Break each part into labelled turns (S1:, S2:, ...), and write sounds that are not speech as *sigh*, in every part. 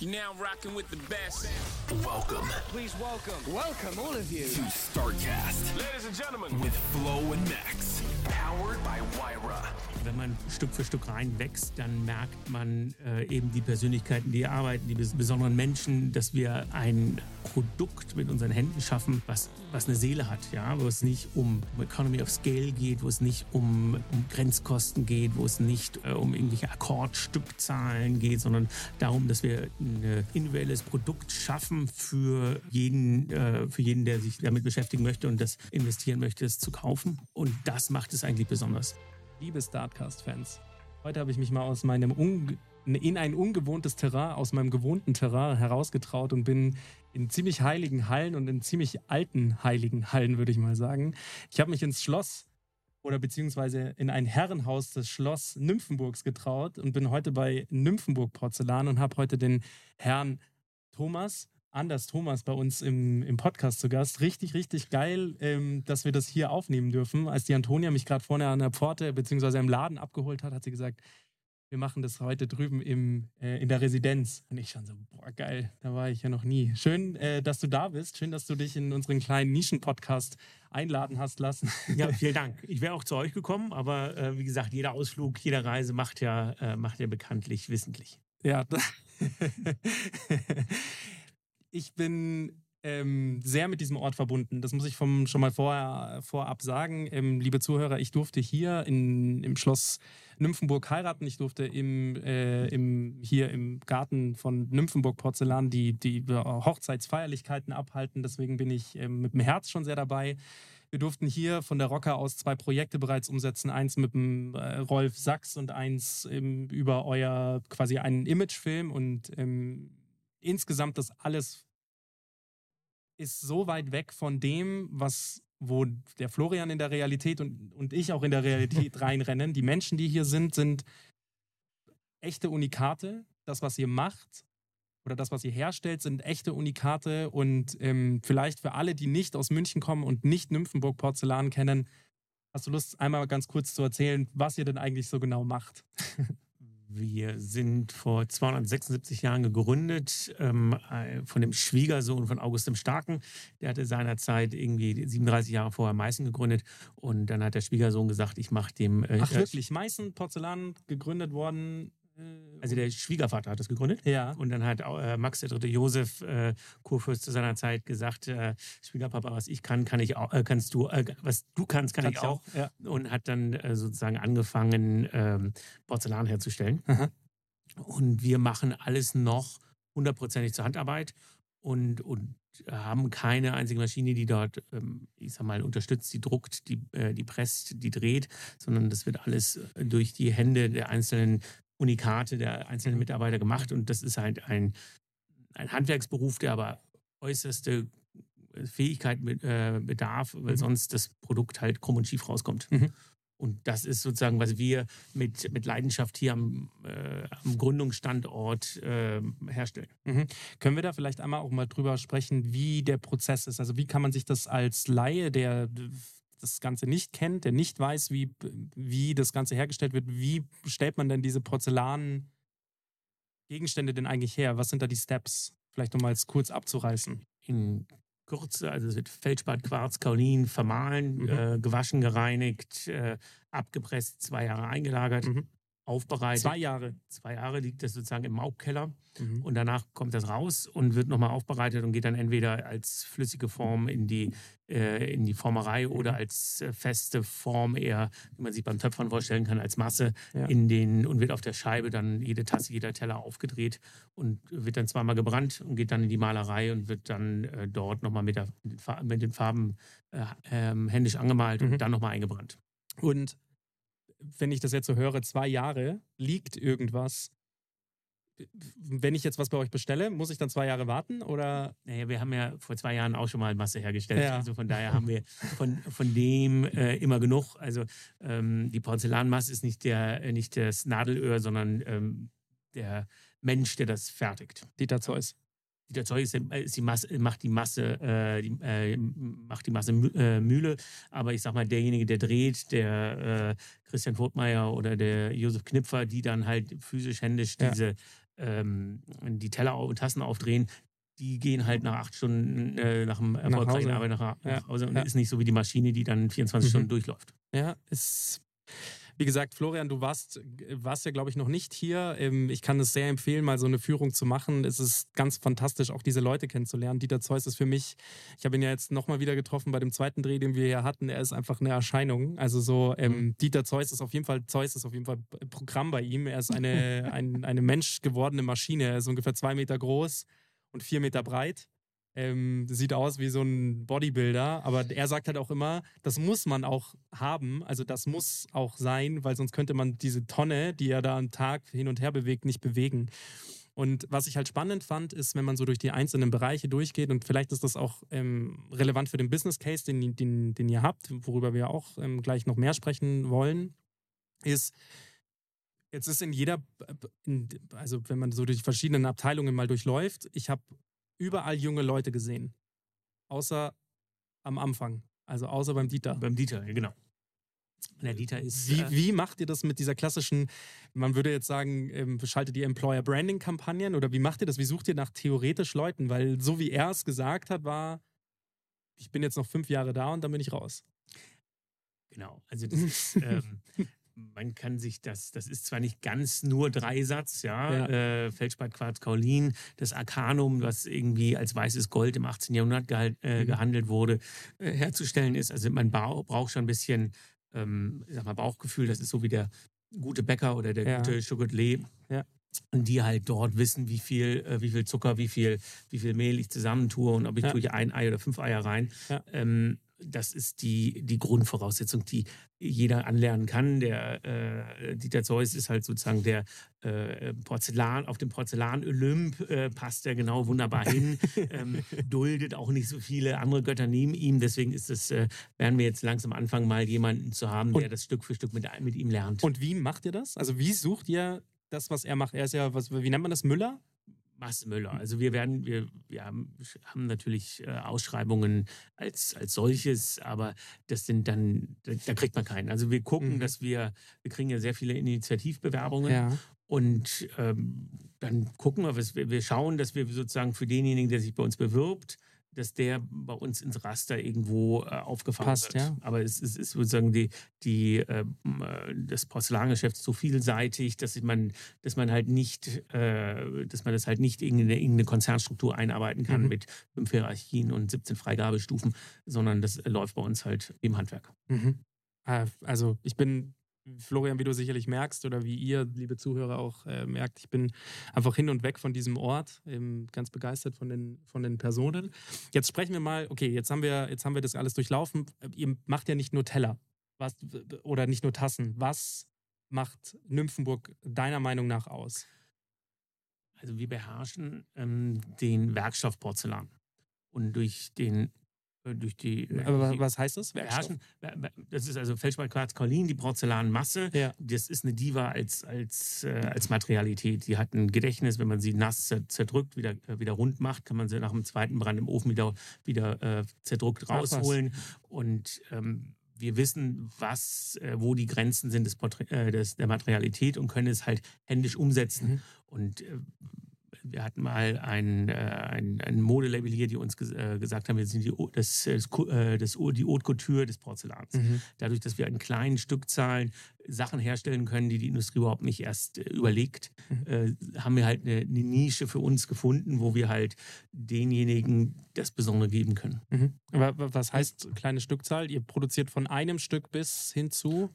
S1: You're now rocking with the best.
S2: Welcome
S1: Please welcome. Welcome, all of you.
S2: to StarCast
S1: Ladies and gentlemen.
S2: with Flo and Max. Powered by Wyra.
S3: Wenn man Stück für Stück reinwächst, dann merkt man äh, eben die Persönlichkeiten, die arbeiten, die bes besonderen Menschen, dass wir ein Produkt mit unseren Händen schaffen, was, was eine Seele hat, ja, wo es nicht um Economy of Scale geht, wo es nicht um, um Grenzkosten geht, wo es nicht äh, um irgendwelche Akkordstückzahlen geht, sondern darum, dass wir ein individuelles Produkt schaffen für jeden, äh, für jeden, der sich damit beschäftigen möchte und das investieren möchte, es zu kaufen. Und das macht es eigentlich besonders.
S4: Liebe Startcast-Fans, heute habe ich mich mal aus meinem in ein ungewohntes Terrain, aus meinem gewohnten Terrain herausgetraut und bin in ziemlich heiligen Hallen und in ziemlich alten heiligen Hallen, würde ich mal sagen. Ich habe mich ins Schloss oder beziehungsweise in ein Herrenhaus des Schloss Nymphenburgs getraut und bin heute bei Nymphenburg Porzellan und habe heute den Herrn Thomas Anders Thomas bei uns im, im Podcast zu Gast. Richtig, richtig geil, ähm, dass wir das hier aufnehmen dürfen. Als die Antonia mich gerade vorne an der Pforte beziehungsweise im Laden abgeholt hat, hat sie gesagt, wir machen das heute drüben im, äh, in der Residenz. Und ich schon so, boah, geil, da war ich ja noch nie. Schön, äh, dass du da bist. Schön, dass du dich in unseren kleinen Nischen-Podcast einladen hast lassen.
S3: Ja, *laughs* vielen Dank. Ich wäre auch zu euch gekommen, aber äh, wie gesagt, jeder Ausflug, jede Reise macht ja, äh, macht ja bekanntlich wissentlich.
S4: Ja. *laughs* ich bin ähm, sehr mit diesem Ort verbunden. Das muss ich vom, schon mal vorher, vorab sagen. Ähm, liebe Zuhörer, ich durfte hier in, im Schloss Nymphenburg heiraten. Ich durfte im, äh, im, hier im Garten von Nymphenburg Porzellan die, die Hochzeitsfeierlichkeiten abhalten. Deswegen bin ich ähm, mit dem Herz schon sehr dabei. Wir durften hier von der Rocker aus zwei Projekte bereits umsetzen. Eins mit dem äh, Rolf Sachs und eins ähm, über euer quasi einen Imagefilm. Und ähm, insgesamt das alles ist so weit weg von dem, was wo der Florian in der Realität und, und ich auch in der Realität *laughs* reinrennen. Die Menschen, die hier sind, sind echte Unikate. Das, was ihr macht oder das, was ihr herstellt, sind echte Unikate. Und ähm, vielleicht für alle, die nicht aus München kommen und nicht Nymphenburg Porzellan kennen, hast du Lust, einmal ganz kurz zu erzählen, was ihr denn eigentlich so genau macht? *laughs*
S3: Wir sind vor 276 Jahren gegründet ähm, äh, von dem Schwiegersohn von August dem Starken. Der hatte seinerzeit irgendwie 37 Jahre vorher Meißen gegründet und dann hat der Schwiegersohn gesagt, ich mache dem. Äh,
S4: Ach wirklich, Meißen Porzellan gegründet worden? Äh,
S3: Also der Schwiegervater hat das gegründet.
S4: Ja.
S3: Und dann hat äh, Max der dritte Josef, äh, Kurfürst zu seiner Zeit, gesagt, äh, Schwiegerpapa, was ich kann, kann ich auch, äh, kannst du, äh, was du kannst, kann
S4: Kannst
S3: ich auch.
S4: auch, ja.
S3: Und hat dann sozusagen angefangen, ähm, Porzellan herzustellen.
S4: Aha.
S3: Und wir machen alles noch hundertprozentig zur Handarbeit und, und haben keine einzige Maschine, die dort, ähm, ich sag mal, unterstützt, die druckt, die, die presst, die dreht, sondern das wird alles durch die Hände der einzelnen Unikate der einzelnen Mitarbeiter gemacht. Und das ist halt ein, ein Handwerksberuf, der aber äußerste Fähigkeit mit, äh, bedarf, weil
S4: Mhm.
S3: sonst das Produkt halt krumm und schief rauskommt.
S4: Mhm.
S3: Und das ist sozusagen, was wir mit, mit Leidenschaft hier am, äh, am Gründungsstandort äh, herstellen.
S4: Mhm. Können wir da vielleicht einmal auch mal drüber sprechen, wie der Prozess ist? Also wie kann man sich das als Laie, der das Ganze nicht kennt, der nicht weiß, wie, wie das Ganze hergestellt wird, wie stellt man denn diese Porzellanen Gegenstände denn eigentlich her? Was sind da die Steps? Vielleicht um mal es kurz abzureißen.
S3: In Kürze, also es wird Feldspat, Quarz, Kaolin vermahlen,
S4: Mhm.
S3: äh, gewaschen, gereinigt, äh, abgepresst, zwei Jahre eingelagert.
S4: Mhm.
S3: Aufbereitet.
S4: Zwei Jahre.
S3: Zwei Jahre liegt das sozusagen im Maugkeller
S4: Mhm.
S3: und danach kommt das raus und wird nochmal aufbereitet und geht dann entweder als flüssige Form in die, äh, in die Formerei oder als äh, feste Form eher, wie man sich beim Töpfern vorstellen kann, als Masse
S4: Ja.
S3: in den und wird auf der Scheibe dann jede Tasse, jeder Teller aufgedreht und wird dann zweimal gebrannt und geht dann in die Malerei und wird dann äh, dort nochmal mit, der- mit den Fa- mit den Farben äh, ähm, händisch angemalt
S4: Mhm.
S3: und dann nochmal eingebrannt.
S4: Und wenn ich das jetzt so höre, zwei Jahre liegt irgendwas. Wenn ich jetzt was bei euch bestelle, muss ich dann zwei Jahre warten oder?
S3: Naja, wir haben ja vor zwei Jahren auch schon mal Masse hergestellt.
S4: Ja.
S3: Also von daher haben wir von, von dem äh, immer genug. Also ähm, die Porzellanmasse ist nicht, der, äh, nicht das Nadelöhr, sondern ähm, der Mensch, der das fertigt.
S4: Dieter Zeus.
S3: Der Zeug ist, äh, ist die Masse, macht die Masse, äh, die, äh, macht die Masse äh, Mühle, aber ich sag mal, derjenige, der dreht, der äh, Christian Furtmeier oder der Josef Knipfer, die dann halt physisch, händisch
S4: Ja.
S3: diese ähm, die Teller und Tassen aufdrehen, die gehen halt nach acht Stunden äh, nach dem erfolgreichen. Arbeit nach, nach
S4: Ja,
S3: Hause und
S4: ja.
S3: ist nicht so wie die Maschine, die dann 24
S4: Mhm.
S3: Stunden durchläuft.
S4: Ja, ist. Wie gesagt, Florian, du warst, warst ja, glaube ich, noch nicht hier. Ähm, Ich kann es sehr empfehlen, mal so eine Führung zu machen. Es ist ganz fantastisch, auch diese Leute kennenzulernen. Dieter Zeus ist für mich, ich habe ihn ja jetzt nochmal wieder getroffen bei dem zweiten Dreh, den wir hier hatten. Er ist einfach eine Erscheinung. Also so, ähm, Dieter Zeus ist auf jeden Fall, Zeus ist auf jeden Fall Programm bei ihm. Er ist eine, *laughs* ein, eine menschgewordene Maschine. Er ist ungefähr zwei Meter groß und vier Meter breit. Ähm, sieht aus wie so ein Bodybuilder, aber er sagt halt auch immer, das muss man auch haben, also das muss auch sein, weil sonst könnte man diese Tonne, die er da am Tag hin und her bewegt, nicht bewegen. Und was ich halt spannend fand, ist, wenn man so durch die einzelnen Bereiche durchgeht und vielleicht ist das auch ähm, relevant für den Business Case, den, den, den ihr habt, worüber wir auch ähm, gleich noch mehr sprechen wollen, ist, jetzt ist in jeder, also wenn man so durch verschiedenen Abteilungen mal durchläuft, ich habe überall junge Leute gesehen. Außer am Anfang. Also außer beim Dieter.
S3: Beim Dieter, ja, genau. Der Dieter ist.
S4: Wie,
S3: äh,
S4: wie macht ihr das mit dieser klassischen, man würde jetzt sagen, ähm, schaltet ihr Employer Branding Kampagnen oder wie macht ihr das? Wie sucht ihr nach theoretisch Leuten? Weil so wie er es gesagt hat, war, ich bin jetzt noch fünf Jahre da und dann bin ich raus.
S3: Genau, also das ist, *laughs* ähm, man kann sich das, das ist zwar nicht ganz nur Dreisatz, ja,
S4: Ja.
S3: Äh, Feldspat, Quarz, Kaolin, das Arcanum, was irgendwie als weißes Gold im 18. Jahrhundert gehal- äh,
S4: Mhm.
S3: gehandelt wurde, äh, herzustellen ist. Also man braucht schon ein bisschen, ähm, ich sag mal, Bauchgefühl, das ist so wie der gute Bäcker oder der
S4: Ja.
S3: gute Chocolat.
S4: Ja.
S3: Und die halt dort wissen, wie viel, äh, wie viel Zucker, wie viel, wie viel Mehl ich zusammentue und ob ich
S4: Ja.
S3: tue ich ein Ei oder fünf Eier rein.
S4: Ja.
S3: Ähm, das ist die, die Grundvoraussetzung, die jeder anlernen kann. Der äh, Dieter Zeus ist halt sozusagen der äh, Porzellan, auf dem Porzellan-Olymp äh, passt er genau wunderbar hin, *laughs* ähm, duldet auch nicht so viele andere Götter neben ihm. Deswegen ist es, äh, werden wir jetzt langsam anfangen, mal jemanden zu haben, der
S4: Und-
S3: das Stück für Stück mit, mit ihm lernt.
S4: Und wie macht ihr das? Also wie sucht ihr das, was er macht? Er ist ja, was, wie nennt man das? Müller?
S3: Marcel Müller. Also wir werden, wir, wir haben, haben natürlich äh, Ausschreibungen als, als solches, aber das sind dann, da, da kriegt man keinen. Also wir gucken,
S4: Mhm.
S3: dass wir, wir kriegen ja sehr viele Initiativbewerbungen
S4: Ja.
S3: und ähm, dann gucken wir, was wir, wir schauen, dass wir sozusagen für denjenigen, der sich bei uns bewirbt, dass der bei uns ins Raster irgendwo äh, aufgefahren
S4: Passt,
S3: wird.
S4: ja.
S3: Aber es ist, ist sozusagen die, die, ähm, äh, das Porzellangeschäft so vielseitig, dass man, dass man halt nicht, äh, dass man das halt nicht in eine, irgendeine Konzernstruktur einarbeiten kann
S4: Mhm.
S3: mit fünf Hierarchien und 17 Freigabestufen, sondern das läuft bei uns halt im Handwerk.
S4: Mhm. Ah, Also ich bin, Florian, wie du sicherlich merkst oder wie ihr, liebe Zuhörer, auch äh, merkt, ich bin einfach hin und weg von diesem Ort, ähm, ganz begeistert von den, von den Personen. Jetzt sprechen wir mal, okay, jetzt haben wir, jetzt haben wir das alles durchlaufen. Ihr macht ja nicht nur Teller was, oder nicht nur Tassen. Was macht Nymphenburg deiner Meinung nach aus?
S3: Also wir beherrschen ähm, den Werkstoff Porzellan. Und durch den, durch die, äh,
S4: Aber
S3: die
S4: was heißt das?
S3: beherrschen, das ist also Feldspalt, Quarz, Kaolin, die Porzellanmasse.
S4: Ja.
S3: Das ist eine Diva als, als, äh, als Materialität. Die hat ein Gedächtnis, wenn man sie nass zer- zerdrückt, wieder, äh, wieder rund macht, kann man sie nach dem zweiten Brand im Ofen wieder, wieder äh, zerdrückt rausholen. Und ähm, wir wissen, was, äh, wo die Grenzen sind des, äh, des, der Materialität und können es halt händisch umsetzen.
S4: Mhm.
S3: Und äh, wir hatten mal ein, äh, ein, ein Modelabel hier, die uns ges äh, gesagt haben, wir sind die, das, das, äh, das, die Haute Couture des Porzellans.
S4: Mhm.
S3: Dadurch, dass wir in kleinen Stückzahlen Sachen herstellen können, die die Industrie überhaupt nicht erst überlegt,
S4: Mhm.
S3: haben wir halt eine, eine Nische für uns gefunden, wo wir halt denjenigen das Besondere geben können.
S4: Mhm. Aber wa- was heißt kleine Stückzahl? Ihr produziert von einem Stück bis hin zu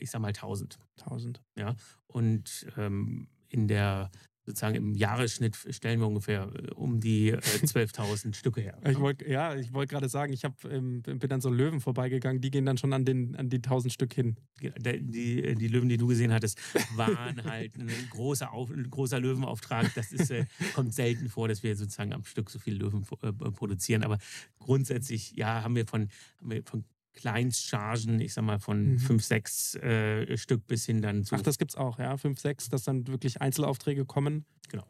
S3: Ich sag mal 1000.
S4: 1000.
S3: Ja, und ähm, in der sozusagen im Jahresschnitt stellen wir ungefähr äh, um die äh, *laughs* 12.000 Stücke her.
S4: Ich wollte ja, ich wollte gerade sagen, ich hab, ähm, bin dann so Löwen vorbeigegangen, die gehen dann schon an, den, an die 1000 Stück hin.
S3: Der- Die, die Löwen, die du gesehen hattest, waren halt ein großer, Auf, ein großer Löwenauftrag. Das ist, äh, kommt selten vor, dass wir sozusagen am Stück so viele Löwen äh, produzieren. Aber grundsätzlich, ja, haben wir von, haben wir von Kleinstchargen, ich sag mal von
S4: Mhm.
S3: fünf, sechs äh, Stück bis hin dann zu
S4: Ach, das gibt's auch, ja? 5, 6, dass dann wirklich Einzelaufträge kommen.
S3: Genau.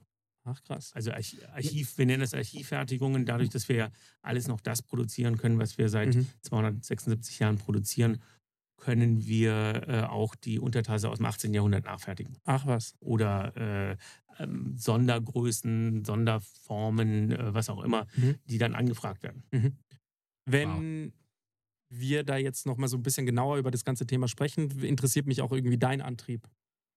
S4: Ach, krass.
S3: Also Arch Archiv, wir nennen das Archivfertigungen, dadurch, dass wir ja alles noch das produzieren können, was wir seit
S4: Mhm.
S3: 276 Jahren produzieren, können wir äh, auch die Untertasse aus dem 18. Jahrhundert nachfertigen.
S4: Ach, was.
S3: Oder äh, ähm, Sondergrößen, Sonderformen, äh, was auch immer,
S4: Mhm.
S3: die dann angefragt werden.
S4: Wenn wir da jetzt nochmal so ein bisschen genauer über das ganze Thema sprechen, interessiert mich auch irgendwie dein Antrieb.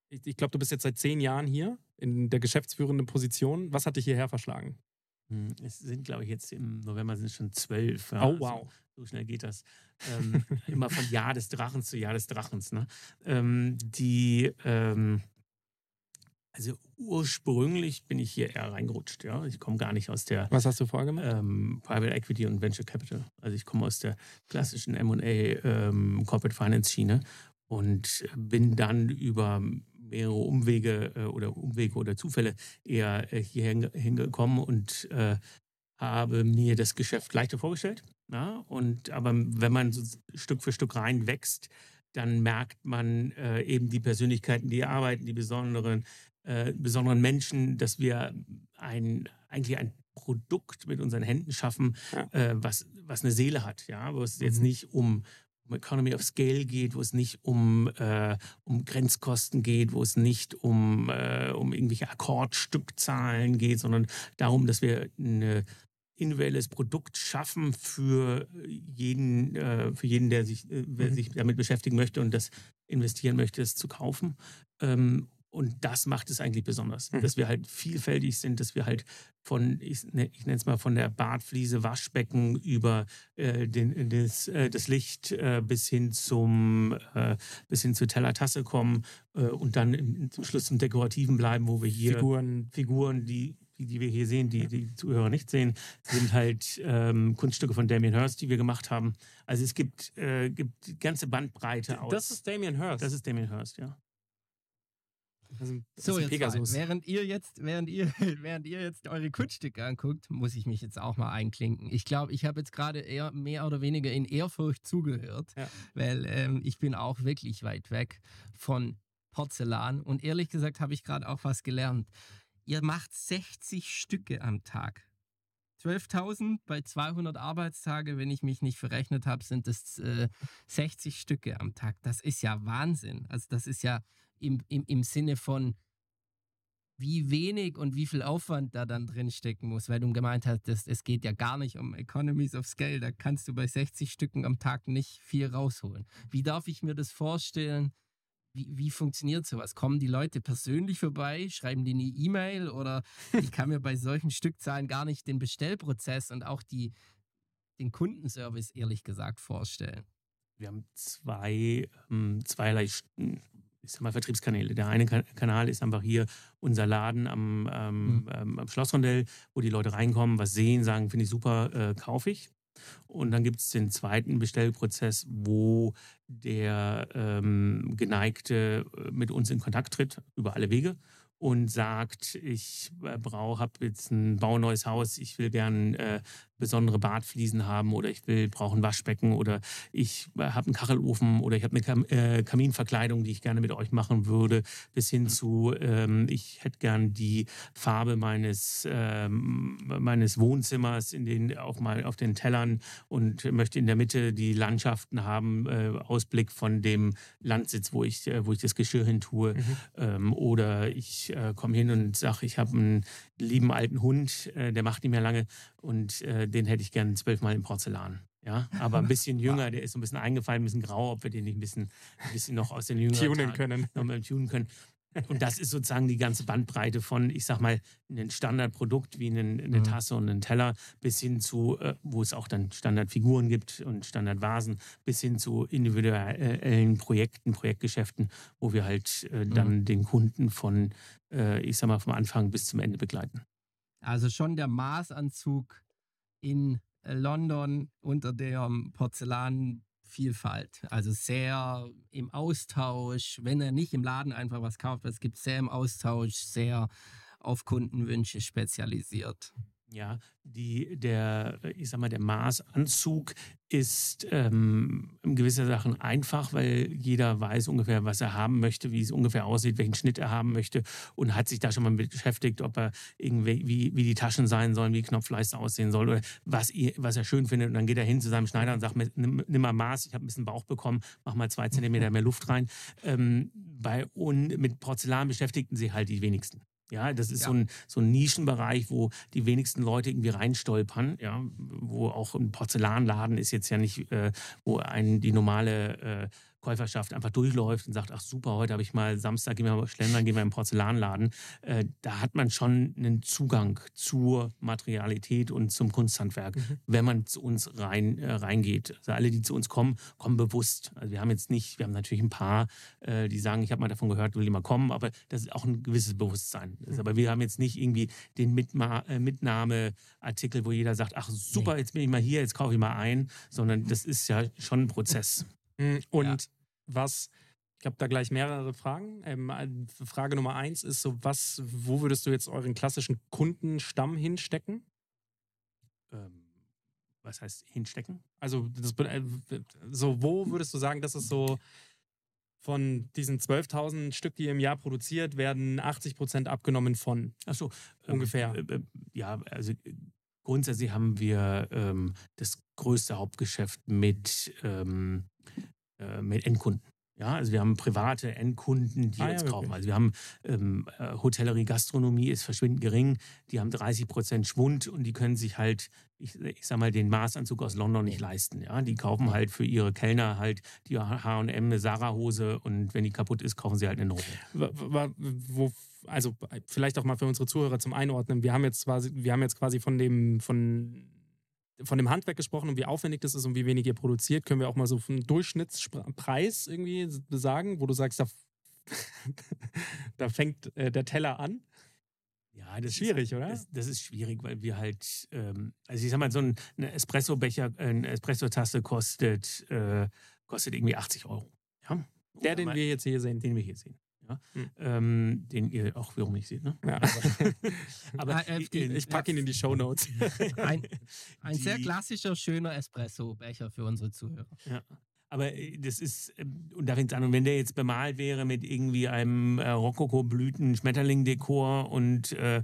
S4: Ich, ich glaube, du bist jetzt seit zehn Jahren hier in der geschäftsführenden Position. Was hat dich hierher verschlagen?
S3: Hm, Es sind, glaube ich, jetzt im November sind es schon zwölf. ja.
S4: Oh,
S3: Also
S4: wow.
S3: So schnell geht das. Ähm, *laughs* immer von Jahr des Drachens zu Jahr des Drachens. Ne? Ähm, die, ähm, also ursprünglich bin ich hier eher reingerutscht. Ja? Ich komme gar nicht aus der
S4: Was hast du vorher gemacht?
S3: ähm, Private Equity und Venture Capital. Also ich komme aus der klassischen M&A ähm, Corporate Finance Schiene und bin dann über mehrere Umwege äh, oder Umwege oder Zufälle eher äh, hier hinge- hingekommen und äh, habe mir das Geschäft leichter vorgestellt. Ja? Und aber wenn man so Stück für Stück reinwächst, dann merkt man äh, eben die Persönlichkeiten, die arbeiten, die besonderen, äh, besonderen Menschen, dass wir ein, eigentlich ein Produkt mit unseren Händen schaffen,
S4: Ja.
S3: äh, was, was eine Seele hat, ja, wo es jetzt
S4: Mhm.
S3: nicht um, um Economy of Scale geht, wo es nicht um, äh, um Grenzkosten geht, wo es nicht um, äh, um irgendwelche Akkordstückzahlen geht, sondern darum, dass wir ein individuelles Produkt schaffen für jeden, äh, für jeden, der sich, äh,
S4: Mhm.
S3: sich damit beschäftigen möchte und das investieren möchte, es zu kaufen. Ähm, und das macht es eigentlich besonders,
S4: Mhm.
S3: dass wir halt vielfältig sind, dass wir halt von, ich, ne, ich nenne es mal von der Bartfliese, Waschbecken über äh, den, das, äh, das Licht äh, bis hin zum äh, bis hin zur Tellertasse kommen äh, und dann im, zum Schluss zum Dekorativen bleiben, wo wir hier
S4: Figuren.
S3: Figuren, die, die, die wir hier sehen, die die Zuhörer nicht sehen, sind halt ähm, Kunststücke von Damien Hirst, die wir gemacht haben. Also es gibt, äh, gibt die ganze Bandbreite aus.
S4: Das ist Damien Hirst.
S3: das ist Damien Hirst, ja.
S4: Das ist ein, das
S5: So, jetzt
S4: Pegasus.
S5: mal, während ihr jetzt, während ihr, *laughs* während ihr jetzt eure Kunststücke anguckt, muss ich mich jetzt auch mal einklinken. Ich glaube, ich habe jetzt gerade eher mehr oder weniger in Ehrfurcht zugehört,
S4: Ja.
S5: weil ähm, ich bin auch wirklich weit weg von Porzellan und ehrlich gesagt habe ich gerade auch was gelernt. Ihr macht 60 Stücke am Tag. 12.000 bei 200 Arbeitstage, wenn ich mich nicht verrechnet habe, sind es äh, 60 Stücke am Tag. Das ist ja Wahnsinn. Also das ist ja im, im, im Sinne von, wie wenig und wie viel Aufwand da dann drin stecken muss, weil du gemeint hast, es geht ja gar nicht um Economies of Scale, da kannst du bei 60 Stücken am Tag nicht viel rausholen. Wie darf ich mir das vorstellen? Wie, wie funktioniert sowas? Kommen die Leute persönlich vorbei? Schreiben die eine E-Mail? Oder ich kann mir bei solchen Stückzahlen gar nicht den Bestellprozess und auch die, den Kundenservice ehrlich gesagt vorstellen.
S3: Wir haben zwei, ähm, zweierlei ich sag mal, Vertriebskanäle. Der eine Ka- Kanal ist einfach hier unser Laden am, ähm,
S5: Mhm.
S3: am Schlossrondell, wo die Leute reinkommen, was sehen, sagen, finde ich super, äh, kaufe ich. Und dann gibt es den zweiten Bestellprozess, wo der ähm, Geneigte äh, mit uns in Kontakt tritt, über alle Wege, und sagt, ich äh, brauche, habe jetzt ein bauneues Haus, ich will gern äh, besondere Badfliesen haben oder ich will brauche ein Waschbecken oder ich äh, habe einen Kachelofen oder ich habe eine Kam äh, Kaminverkleidung, die ich gerne mit euch machen würde, bis hin zu ähm, ich hätte gern die Farbe meines ähm, meines Wohnzimmers in den auch mal auf den Tellern und möchte in der Mitte die Landschaften haben, äh, Ausblick von dem Landsitz, wo ich äh, wo ich das Geschirr hin tue
S4: Mhm.
S3: ähm, oder ich ich äh, komme hin und sage, ich habe einen lieben alten Hund, äh, der macht nicht mehr lange und äh, den hätte ich gerne zwölfmal in Porzellan. Ja, aber ein bisschen *laughs* jünger, der ist so ein bisschen eingefallen, ein bisschen grau, ob wir den nicht ein bisschen, ein bisschen noch aus den jüngeren
S4: Tunen können.
S3: noch mal tunen können. Und das ist sozusagen die ganze Bandbreite von, ich sag mal, ein Standardprodukt wie einen, eine
S5: Mhm.
S3: Tasse und einen Teller bis hin zu, äh, wo es auch dann Standardfiguren gibt und Standardvasen, bis hin zu individuellen Projekten, Projektgeschäften, wo wir halt äh, dann den Kunden von, äh, ich sag mal, vom Anfang bis zum Ende begleiten.
S5: Also schon der Maßanzug in London unter der Porzellanvielfalt. Also sehr im Austausch, wenn er nicht im Laden einfach was kauft, es gibt sehr im Austausch, sehr auf Kundenwünsche spezialisiert.
S3: Ja, die, der, ich sag mal, der Maßanzug ist ähm, in gewisser Sachen einfach, weil jeder weiß ungefähr, was er haben möchte, wie es ungefähr aussieht, welchen Schnitt er haben möchte und hat sich da schon mal mit beschäftigt, ob er irgendwie, wie, wie die Taschen sein sollen, wie die Knopfleiste aussehen soll oder was, was er schön findet. Und dann geht er hin zu seinem Schneider und sagt, nimm, nimm mal Maß, ich habe ein bisschen Bauch bekommen, mach mal zwei *laughs* Zentimeter mehr Luft rein. Ähm, bei, und mit Porzellan beschäftigten sie halt die wenigsten. Ja, das ist
S5: Ja.
S3: so, ein, so ein Nischenbereich, wo die wenigsten Leute irgendwie reinstolpern. Ja, wo auch ein Porzellanladen ist jetzt ja nicht, äh, wo einen die normale äh, Käuferschaft einfach durchläuft und sagt, ach super, heute habe ich mal Samstag, gehen wir mal schlendern, gehen wir im Porzellanladen. Äh, da hat man schon einen Zugang zur Materialität und zum Kunsthandwerk, wenn man zu uns rein, äh, reingeht. Also alle, die zu uns kommen, kommen bewusst. Also wir haben jetzt nicht, wir haben natürlich ein paar, äh, die sagen, ich habe mal davon gehört, will immer kommen, aber das ist auch ein gewisses Bewusstsein. Das, aber wir haben jetzt nicht irgendwie den Mitma äh, Mitnahmeartikel, wo jeder sagt, ach super, jetzt bin ich mal hier, jetzt kaufe ich mal ein, sondern das ist ja schon ein Prozess.
S4: Mm, Und was, ich habe da gleich mehrere Fragen. Ähm, äh, Frage Nummer eins ist so, was, wo würdest du jetzt euren klassischen Kundenstamm hinstecken?
S3: Ähm, was heißt hinstecken?
S4: Also das, äh, so, wo würdest du sagen, dass es so von diesen 12.000 Stück, die ihr im Jahr produziert, werden 80 Prozent abgenommen von?
S3: Achso,
S4: Ungefähr.
S3: Äh, äh, ja, also grundsätzlich haben wir ähm, das größte Hauptgeschäft mit, ähm, äh, mit Endkunden. Ja, also wir haben private Endkunden, die
S4: Ah, ja,
S3: uns kaufen.
S4: wirklich.
S3: Also wir haben ähm, äh, Hotellerie, Gastronomie ist verschwindend gering. Die haben 30 Prozent Schwund und die können sich halt, ich, ich sag mal, den Maßanzug aus London nicht leisten. Ja, die kaufen halt für ihre Kellner halt die H&M eine Sarah-Hose und wenn die kaputt ist, kaufen sie halt eine neue.
S4: Wo, also vielleicht auch mal für unsere Zuhörer zum Einordnen. Wir haben jetzt quasi, wir haben jetzt quasi von dem, von, von dem Handwerk gesprochen und wie aufwendig das ist und wie wenig ihr produziert. Können wir auch mal so einen Durchschnittspreis irgendwie sagen, wo du sagst, da, *laughs* da fängt äh, der Teller an.
S3: Ja, das
S4: Schwierig,
S3: ist,
S4: oder?
S3: Das, das ist schwierig, weil wir halt, ähm, also ich sag mal, so ein Espresso-Becher, äh, eine Espresso-Tasse kostet, äh, kostet irgendwie 80 Euro. Ja?
S4: Der, den wir jetzt hier sehen.
S3: den wir hier sehen. Ja?
S4: Hm.
S3: Ähm, den ihr auch wiederum nicht seht, ne?
S4: Ja.
S3: Aber *laughs*
S5: Ah, äh,
S4: ich packe ihn in die Shownotes. *laughs*
S5: Ein, ein
S3: Die-
S5: sehr klassischer, schöner Espresso-Becher für unsere Zuhörer.
S3: Ja. Aber äh, das ist, ähm, und da fängt es an, und wenn der jetzt bemalt wäre mit irgendwie einem äh, Rokoko-Blüten-Schmetterling-Dekor und äh,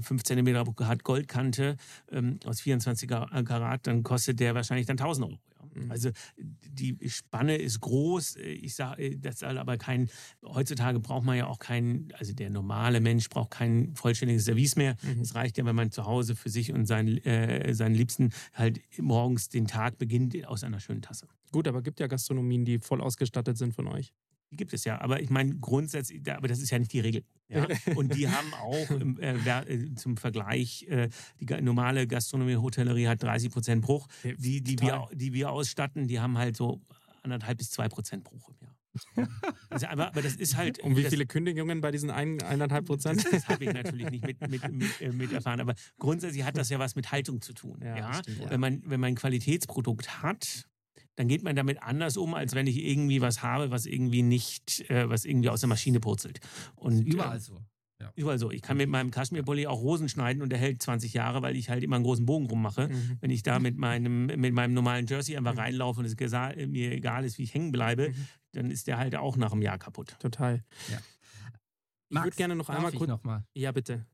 S3: 5 cm hat Goldkante ähm, aus 24 Ka- Karat, dann kostet der wahrscheinlich dann 1000 Euro.
S4: Mhm.
S3: Also die Spanne ist groß. Ich sage, das soll aber kein, heutzutage braucht man ja auch kein, also der normale Mensch braucht kein vollständiges Service mehr.
S4: Mhm.
S3: Es reicht ja, wenn man zu Hause für sich und seinen, äh, seinen Liebsten halt morgens den Tag beginnt aus einer schönen Tasse.
S4: Gut, aber gibt ja Gastronomien, die voll ausgestattet sind von euch.
S3: Die gibt es ja, aber ich meine grundsätzlich, aber das ist ja nicht die Regel. Ja? *laughs* Und die haben auch im, äh, äh, zum Vergleich, äh, die normale Gastronomie, Hotellerie hat 30 Prozent Bruch. Die, die, wir, die wir ausstatten, die haben halt so anderthalb bis zwei Prozent Bruch im Jahr. Also, aber, aber das ist halt.
S4: Und wie
S3: das,
S4: viele Kündigungen bei diesen ein, eineinhalb Prozent?
S3: Das, das habe ich natürlich nicht mit, mit, mit, äh, mit erfahren. Aber grundsätzlich hat das ja was mit Haltung zu tun.
S4: Ja,
S3: Ja,
S4: stimmt.
S3: Wenn, man, wenn man ein Qualitätsprodukt hat, dann geht man damit anders um, als wenn ich irgendwie was habe, was irgendwie nicht, äh, was irgendwie aus der Maschine purzelt. Und,
S5: Überall
S3: äh,
S5: so.
S3: Überall so. Ich kann mit meinem Kaschmirpulli auch Rosen schneiden und der hält 20 Jahre, weil ich halt immer einen großen Bogen rummache.
S4: Mhm.
S3: Wenn ich da mit meinem, mit meinem normalen Jersey einfach reinlaufe und es mir egal ist, wie ich hängen bleibe,
S4: Mhm.
S3: dann ist der halt auch nach einem Jahr kaputt.
S4: Total.
S5: Ja.
S4: Ich würde gerne noch einmal kurz.
S5: noch mal?
S4: Ja, bitte.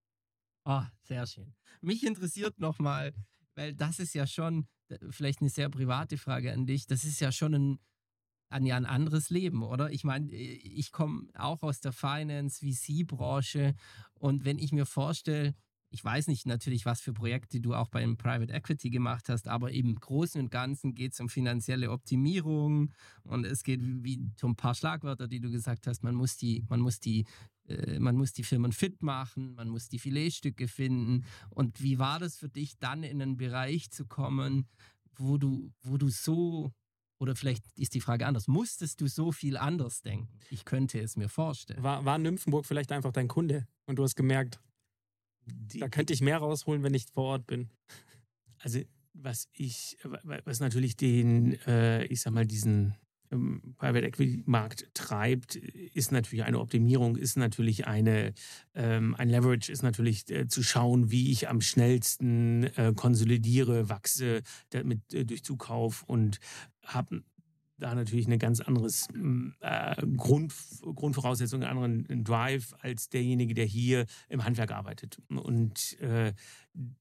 S5: Oh, sehr schön. Mich interessiert nochmal, weil das ist ja schon vielleicht eine sehr private Frage an dich. Das ist ja schon ein, ja ein anderes Leben, oder? Ich meine, ich komme auch aus der Finance, VC-Branche und wenn ich mir vorstelle, ich weiß nicht natürlich, was für Projekte du auch beim Private Equity gemacht hast, aber im Großen und Ganzen geht es um finanzielle Optimierung und es geht wie so ein paar Schlagwörter, die du gesagt hast, man muss die, man muss die, äh, man muss die Firmen fit machen, man muss die Filetstücke finden. Und wie war das für dich dann in einen Bereich zu kommen, wo du, wo du so oder vielleicht ist die Frage anders. Musstest du so viel anders denken? Ich könnte es mir vorstellen.
S4: War, war Nymphenburg vielleicht einfach dein Kunde und du hast gemerkt,
S3: Die-
S4: da könnte ich mehr rausholen, wenn ich vor Ort bin.
S3: Also was ich, was natürlich den, äh, ich sag mal, diesen ähm, Private Equity Markt treibt, ist natürlich eine Optimierung, ist natürlich eine, ähm, ein Leverage, ist natürlich äh, zu schauen, wie ich am schnellsten äh, konsolidiere, wachse damit äh, durch Zukauf und habe da natürlich eine ganz anderes m, äh, Grund, Grundvoraussetzung, einen anderen Drive als derjenige, der hier im Handwerk arbeitet. Und äh,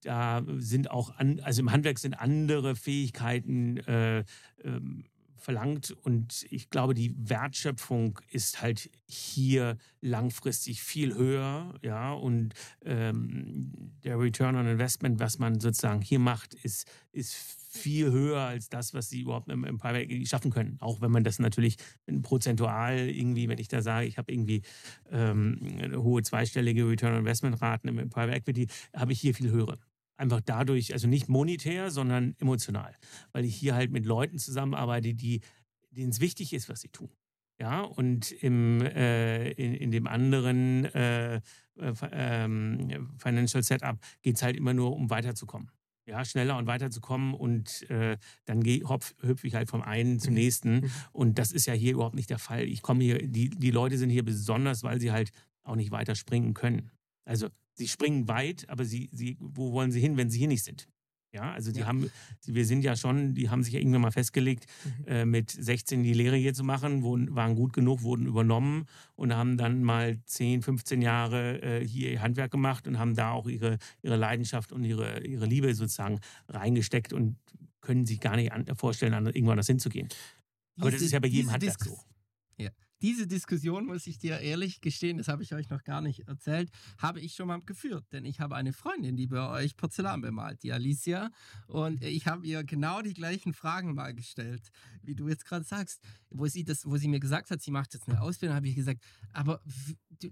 S3: da sind auch, an, also im Handwerk sind andere Fähigkeiten äh, ähm, verlangt. Und ich glaube, die Wertschöpfung ist halt hier langfristig viel höher, ja, und ähm, der Return on Investment, was man sozusagen hier macht, ist, ist viel höher als das, was sie überhaupt im, im Private Equity schaffen können. Auch wenn man das natürlich prozentual irgendwie, wenn ich da sage, ich habe irgendwie ähm, hohe zweistellige Return on Investment Raten im Private Equity, habe ich hier viel höhere einfach dadurch, also nicht monetär, sondern emotional, weil ich hier halt mit Leuten zusammenarbeite, die denen es wichtig ist, was sie tun. Ja, und im, äh, in, in dem anderen äh, äh, ähm, Financial Setup geht es halt immer nur um weiterzukommen. Ja, schneller und weiterzukommen und äh, dann hüpfe ich halt vom einen zum nächsten. Und das ist ja hier überhaupt nicht der Fall. Ich komme hier, die, die Leute sind hier besonders, weil sie halt auch nicht weiter springen können. Also sie springen weit, aber sie, sie, wo wollen sie hin, wenn sie hier nicht sind? Ja, also die
S5: Ja.
S3: haben, wir sind ja schon, die haben sich ja irgendwann mal festgelegt, äh, mit 16 die Lehre hier zu machen, wurden, waren gut genug, wurden übernommen und haben dann mal 10, 15 Jahre äh, hier ihr Handwerk gemacht und haben da auch ihre, ihre Leidenschaft und ihre, ihre Liebe sozusagen reingesteckt und können sich gar nicht an, vorstellen, an, irgendwann das hinzugehen. Aber das
S5: Diese-
S3: ist ja bei jedem Handwerk
S5: Diskus-
S3: so.
S5: Ja. Diese Diskussion, muss ich dir ehrlich gestehen, das habe ich euch noch gar nicht erzählt, habe ich schon mal geführt. Denn ich habe eine Freundin, die bei euch Porzellan bemalt, die Alicia. Und ich habe ihr genau die gleichen Fragen mal gestellt, wie du jetzt gerade sagst. Wo sie, das, wo sie mir gesagt hat, sie macht jetzt eine Ausbildung, habe ich gesagt, aber du,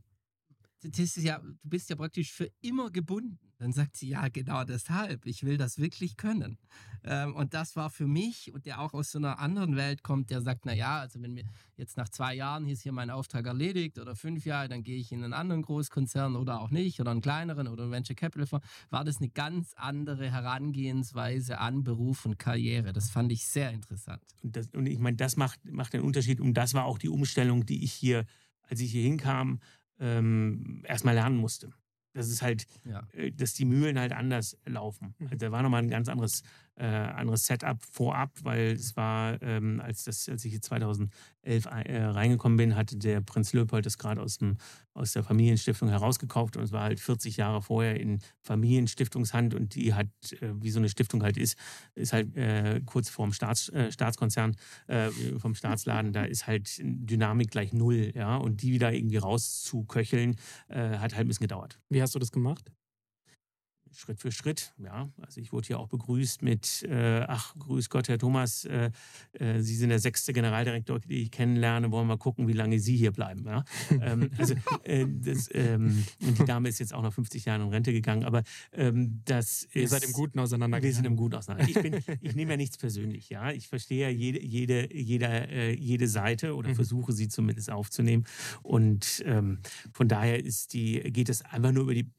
S5: das ist ja, du bist ja praktisch für immer gebunden. Dann sagt sie, ja, genau deshalb. Ich will das wirklich können. Ähm, und das war für mich, und der auch aus so einer anderen Welt kommt, der sagt, na ja, also wenn mir jetzt nach zwei Jahren ist hier mein Auftrag erledigt oder fünf Jahre, dann gehe ich in einen anderen Großkonzern oder auch nicht oder einen kleineren oder einen Venture Capital Fonds, war das eine ganz andere Herangehensweise an Beruf und Karriere. Das fand ich sehr interessant.
S3: Und, das, und ich meine, das macht, macht den Unterschied. Und das war auch die Umstellung, die ich hier, als ich hier hinkam, ähm, erstmal lernen musste. Das ist halt,
S5: Ja.
S3: äh, dass die Mühlen halt anders laufen. Also da war nochmal ein ganz anderes, äh, anderes Setup vorab, weil es war, ähm, als, das, als ich hier 2011 äh, reingekommen bin, hatte der Prinz Leopold das gerade aus, aus der Familienstiftung herausgekauft und es war halt 40 Jahre vorher in Familienstiftungshand und die hat, äh, wie so eine Stiftung halt ist, ist halt äh, kurz vorm Staats, äh, Staatskonzern, äh, vom Staatsladen, da ist halt Dynamik gleich null, ja, und die wieder irgendwie rauszuköcheln, hat halt ein bisschen gedauert.
S4: Wie hast du das gemacht?
S3: Schritt für Schritt, ja. Also ich wurde hier auch begrüßt mit, äh, ach, grüß Gott, Herr Thomas, äh, äh, Sie sind der sechste Generaldirektor, den ich kennenlerne, wollen wir mal gucken, wie lange Sie hier bleiben, ja. ähm, also äh, das, ähm, und die Dame ist jetzt auch nach 50 Jahren in Rente gegangen, aber ähm, das ist...
S4: Ihr seid im Guten auseinandergegangen.
S3: Wir sind im Guten auseinander. Ich, bin, ich nehme ja nichts persönlich, ja. Ich verstehe ja jede, jede, jeder, äh, jede Seite oder
S4: Mhm.
S3: versuche sie zumindest aufzunehmen. Und ähm, von daher ist die, geht es einfach nur über die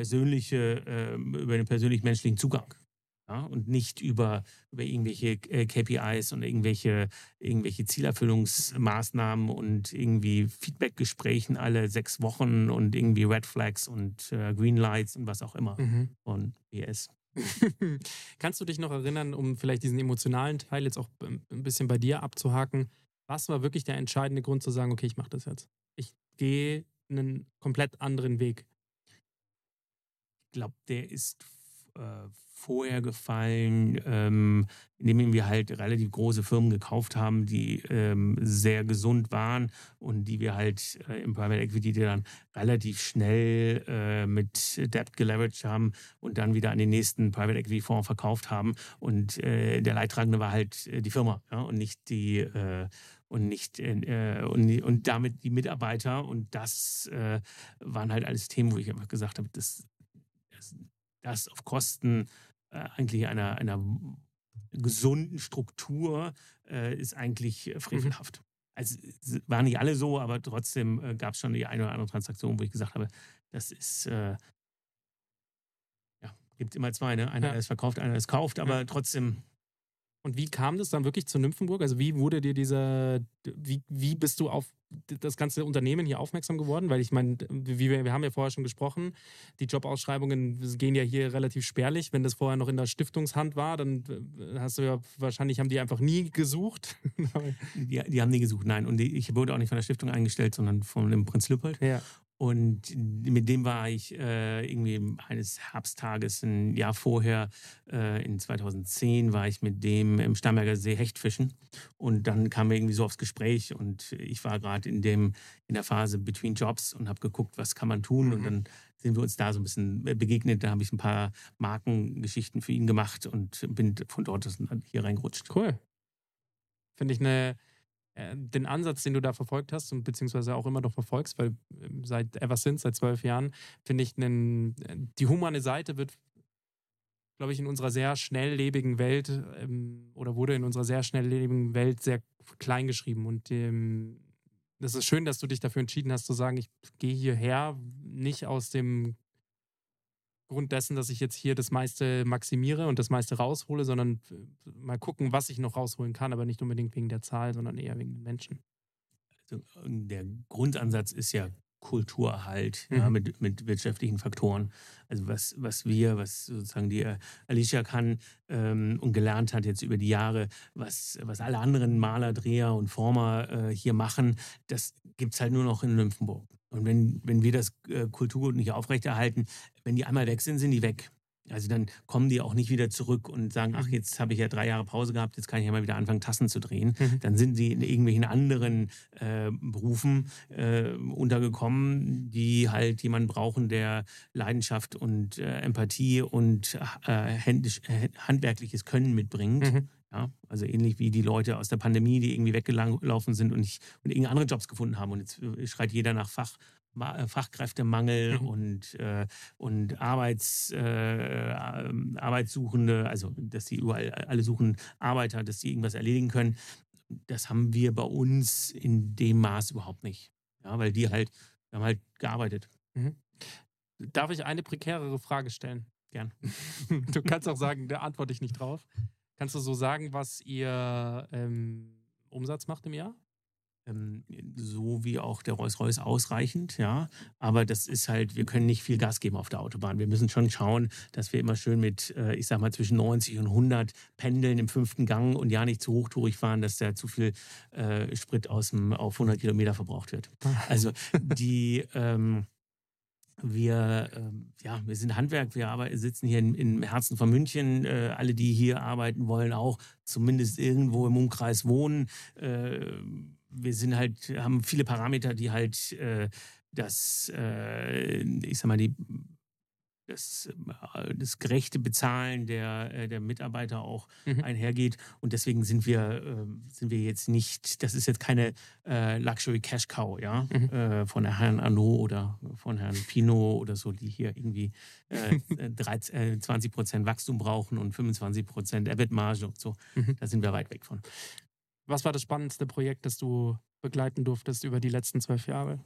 S3: persönliche, ähm, über den persönlich menschlichen Zugang. Ja, und nicht über, über irgendwelche äh, KPIs und irgendwelche, irgendwelche Zielerfüllungsmaßnahmen und irgendwie Feedbackgesprächen alle sechs Wochen und irgendwie Red Flags und äh, Green Lights und was auch immer
S4: Mhm.
S3: von BS. *laughs*
S4: Kannst du dich noch erinnern, um vielleicht diesen emotionalen Teil jetzt auch ein bisschen bei dir abzuhaken? Was war wirklich der entscheidende Grund zu sagen, okay, ich mache das jetzt? Ich gehe einen komplett anderen Weg.
S3: Glaube, der ist äh, vorher gefallen, ähm, indem wir halt relativ große Firmen gekauft haben, die ähm, sehr gesund waren und die wir halt äh, im Private Equity dann relativ schnell äh, mit Debt geleveraged haben und dann wieder an den nächsten Private Equity Fonds verkauft haben. Und äh, der Leidtragende war halt äh, die Firma ja, und nicht die äh, und nicht äh, und, und damit die Mitarbeiter und das äh, waren halt alles Themen, wo ich einfach gesagt habe, das, das, auf Kosten äh, eigentlich einer, einer gesunden Struktur äh, ist eigentlich frevelhaft. Also es waren nicht alle so, aber trotzdem äh, gab es schon die eine oder andere Transaktion, wo ich gesagt habe, das ist äh, ja, gibt immer zwei, ne? Einer
S4: Ja.
S3: ist verkauft, einer ist kauft, aber
S4: Ja.
S3: trotzdem
S4: Und wie kam das dann wirklich zu Nymphenburg? Also wie wurde dir dieser, wie, wie bist du auf das ganze Unternehmen hier aufmerksam geworden? Weil ich meine, wir, wir haben ja vorher schon gesprochen, die Jobausschreibungen gehen ja hier relativ spärlich. Wenn das vorher noch in der Stiftungshand war, dann äh, hast du ja wahrscheinlich haben die einfach nie gesucht.
S3: Die, die haben nie gesucht, nein. Und ich wurde auch nicht von der Stiftung eingestellt, sondern von dem Prinz Lüppold.
S4: ja.
S3: Und mit dem war ich äh, irgendwie eines Herbsttages ein Jahr vorher, äh, in 2010, war ich mit dem im Starnberger See Hechtfischen. Und dann kamen wir irgendwie so aufs Gespräch und ich war gerade in dem in der Phase between Jobs und habe geguckt, was kann man tun. Und dann sind wir uns da so ein bisschen begegnet. Da habe ich ein paar Markengeschichten für ihn gemacht und bin von dort hier reingerutscht.
S4: Cool. Finde ich eine, äh, den Ansatz, den du da verfolgt hast und beziehungsweise auch immer noch verfolgst, weil ähm, seit Ever Since, seit zwölf Jahren, finde ich, einen, äh, die humane Seite wird, glaube ich, in unserer sehr schnelllebigen Welt ähm, oder wurde in unserer sehr schnelllebigen Welt sehr klein geschrieben. Und ähm, das ist schön, dass du dich dafür entschieden hast, zu sagen, ich gehe hierher nicht aus dem Grund dessen, dass ich jetzt hier das meiste maximiere und das meiste raushole, sondern äh, mal gucken, was ich noch rausholen kann, aber nicht unbedingt wegen der Zahl, sondern eher wegen den Menschen.
S3: Also, der Grundansatz ist ja Kulturerhalt ja,
S4: Mhm.
S3: mit, mit wirtschaftlichen Faktoren. Also was, was wir, was sozusagen die äh, Alicia kann ähm, und gelernt hat jetzt über die Jahre, was, was alle anderen Maler, Dreher und Former äh, hier machen, das gibt es halt nur noch in Nymphenburg. Und wenn, wenn wir das äh, Kulturgut nicht aufrechterhalten, wenn die einmal weg sind, sind die weg. Also dann kommen die auch nicht wieder zurück und sagen, ach, jetzt habe ich ja drei Jahre Pause gehabt, jetzt kann ich ja mal wieder anfangen, Tassen zu drehen.
S4: Mhm.
S3: Dann sind sie in irgendwelchen anderen äh, Berufen äh, untergekommen, die halt jemanden brauchen, der Leidenschaft und äh, Empathie und äh, händisch, äh, handwerkliches Können mitbringt.
S4: Mhm.
S3: Ja, also ähnlich wie die Leute aus der Pandemie, die irgendwie weggelaufen sind und, nicht, und irgendeine andere Jobs gefunden haben. Und jetzt schreit jeder nach Fach, Fachkräftemangel
S4: Mhm.
S3: und, äh, und Arbeits, äh, ähm, Arbeitssuchende, also dass die überall alle suchen Arbeiter, dass die irgendwas erledigen können. Das haben wir bei uns in dem Maß überhaupt nicht. Ja, weil die halt, wir haben halt gearbeitet.
S4: Darf ich eine prekärere Frage stellen?
S3: Gern. *laughs*
S4: Du kannst auch sagen, da antworte ich nicht drauf. Kannst du so sagen, was ihr ähm, Umsatz macht im Jahr?
S3: Ähm, so wie auch der Rolls-Royce ausreichend, ja. Aber das ist halt, wir können nicht viel Gas geben auf der Autobahn. Wir müssen schon schauen, dass wir immer schön mit, äh, ich sag mal, zwischen 90 und 100 pendeln im fünften Gang und ja nicht zu hochtourig fahren, dass da zu viel äh, Sprit aus dem, auf 100 Kilometer verbraucht wird. *laughs* Also die, ähm, wir, ähm, ja, wir sind Handwerk, wir arbeiten, sitzen hier in, im Herzen von München. Äh, alle, die hier arbeiten wollen, auch zumindest irgendwo im Umkreis wohnen. Äh, wir sind halt, haben viele Parameter, die halt äh, das, äh, ich sag mal, die, das, äh, das gerechte Bezahlen der, äh, der Mitarbeiter auch
S4: Mhm.
S3: einhergeht. Und deswegen sind wir, äh, sind wir jetzt nicht, das ist jetzt keine äh, Luxury Cash Cow, ja,
S4: Mhm.
S3: von der Herrn Arnaud oder von Herrn Pinot oder so, die hier irgendwie äh, *laughs* 13, äh, 20 Prozent Wachstum brauchen und 25 Prozent EBIT-Marge und so.
S4: Mhm.
S3: Da sind wir weit weg von.
S4: Was war das spannendste Projekt, das du begleiten durftest über die letzten zwölf Jahre?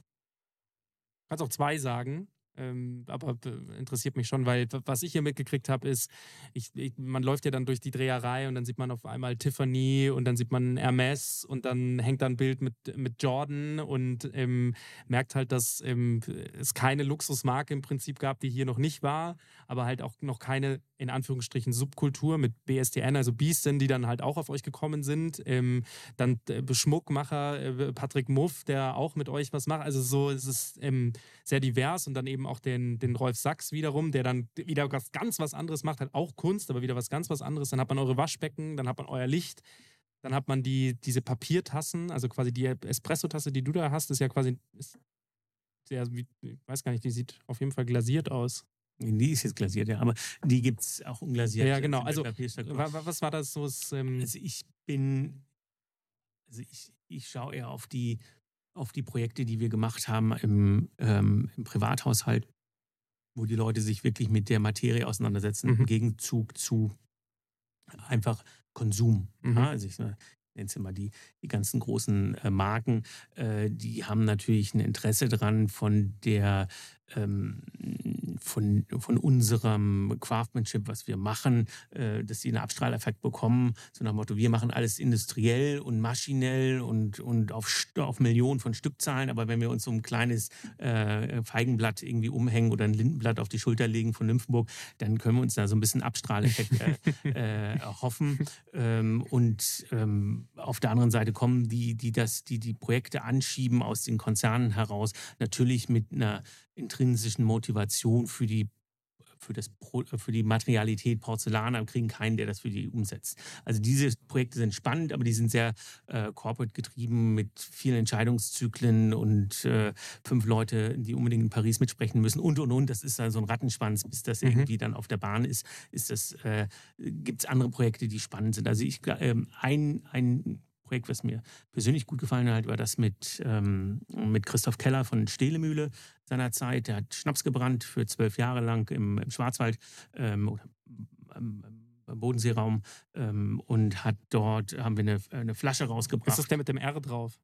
S4: Kannst auch zwei sagen, ähm, aber interessiert mich schon, weil was ich hier mitgekriegt habe, ist, ich, ich, man läuft ja dann durch die Dreherei und dann sieht man auf einmal Tiffany und dann sieht man Hermes und dann hängt da ein Bild mit, mit Jordan und ähm, merkt halt, dass ähm, es keine Luxusmarke im Prinzip gab, die hier noch nicht war, aber halt auch noch keine in Anführungsstrichen Subkultur mit BSDN, also Beesten, die dann halt auch auf euch gekommen sind. Ähm, dann äh, Schmuckmacher äh, Patrick Muff, der auch mit euch was macht. Also so es ist ähm, sehr divers und dann eben eben auch den, den Rolf Sachs wiederum, der dann wieder was ganz was anderes macht, halt auch Kunst, aber wieder was ganz was anderes. Dann hat man eure Waschbecken, dann hat man euer Licht, dann hat man die, diese Papiertassen, also quasi die Espresso-Tasse, die du da hast, ist ja quasi, ist sehr, ich weiß gar nicht, die sieht auf jeden Fall glasiert aus.
S3: Die ist jetzt glasiert, ja, aber die gibt es auch unglasiert.
S4: Ja, genau. Also, Was war das so? Ähm,
S3: Also ich bin, also ich, ich schaue eher auf die, auf die Projekte, die wir gemacht haben im, ähm, im Privathaushalt, wo die Leute sich wirklich mit der Materie auseinandersetzen,
S4: Mhm.
S3: im Gegenzug zu einfach Konsum.
S4: Mhm.
S3: Ja, also ich nenne es immer die, die ganzen großen äh, Marken, äh, die haben natürlich ein Interesse dran von der ähm, von, von unserem Craftsmanship, was wir machen, äh, dass sie einen Abstrahleffekt bekommen. So nach dem Motto, wir machen alles industriell und maschinell und, und auf, auf Millionen von Stückzahlen, aber wenn wir uns so ein kleines äh, Feigenblatt irgendwie umhängen oder ein Lindenblatt auf die Schulter legen von Nymphenburg, dann können wir uns da so ein bisschen Abstrahleffekt äh, *laughs* äh, erhoffen. Ähm, und ähm, auf der anderen Seite kommen die, die das, die die Projekte anschieben aus den Konzernen heraus, natürlich mit einer intrinsischen Motivation für die für, das, Pro- für die Materialität Porzellan, aber kriegen keinen, der das für die umsetzt. Also diese Projekte sind spannend, aber die sind sehr äh, corporate getrieben mit vielen Entscheidungszyklen und äh, fünf Leute, die unbedingt in Paris mitsprechen müssen und und und. Das ist dann so ein Rattenschwanz, bis das
S4: Mhm.
S3: irgendwie dann auf der Bahn ist. Ist das äh, gibt es andere Projekte, die spannend sind. Also ich ähm, ein ein Projekt, was mir persönlich gut gefallen hat, war das mit, ähm, mit Christoph Keller von Stehlemühle seinerzeit. Der hat Schnaps gebrannt für zwölf Jahre lang im, im Schwarzwald ähm, oder am, am Bodenseeraum ähm, und hat dort, haben wir eine, eine Flasche rausgebracht.
S4: ist das der mit dem R drauf?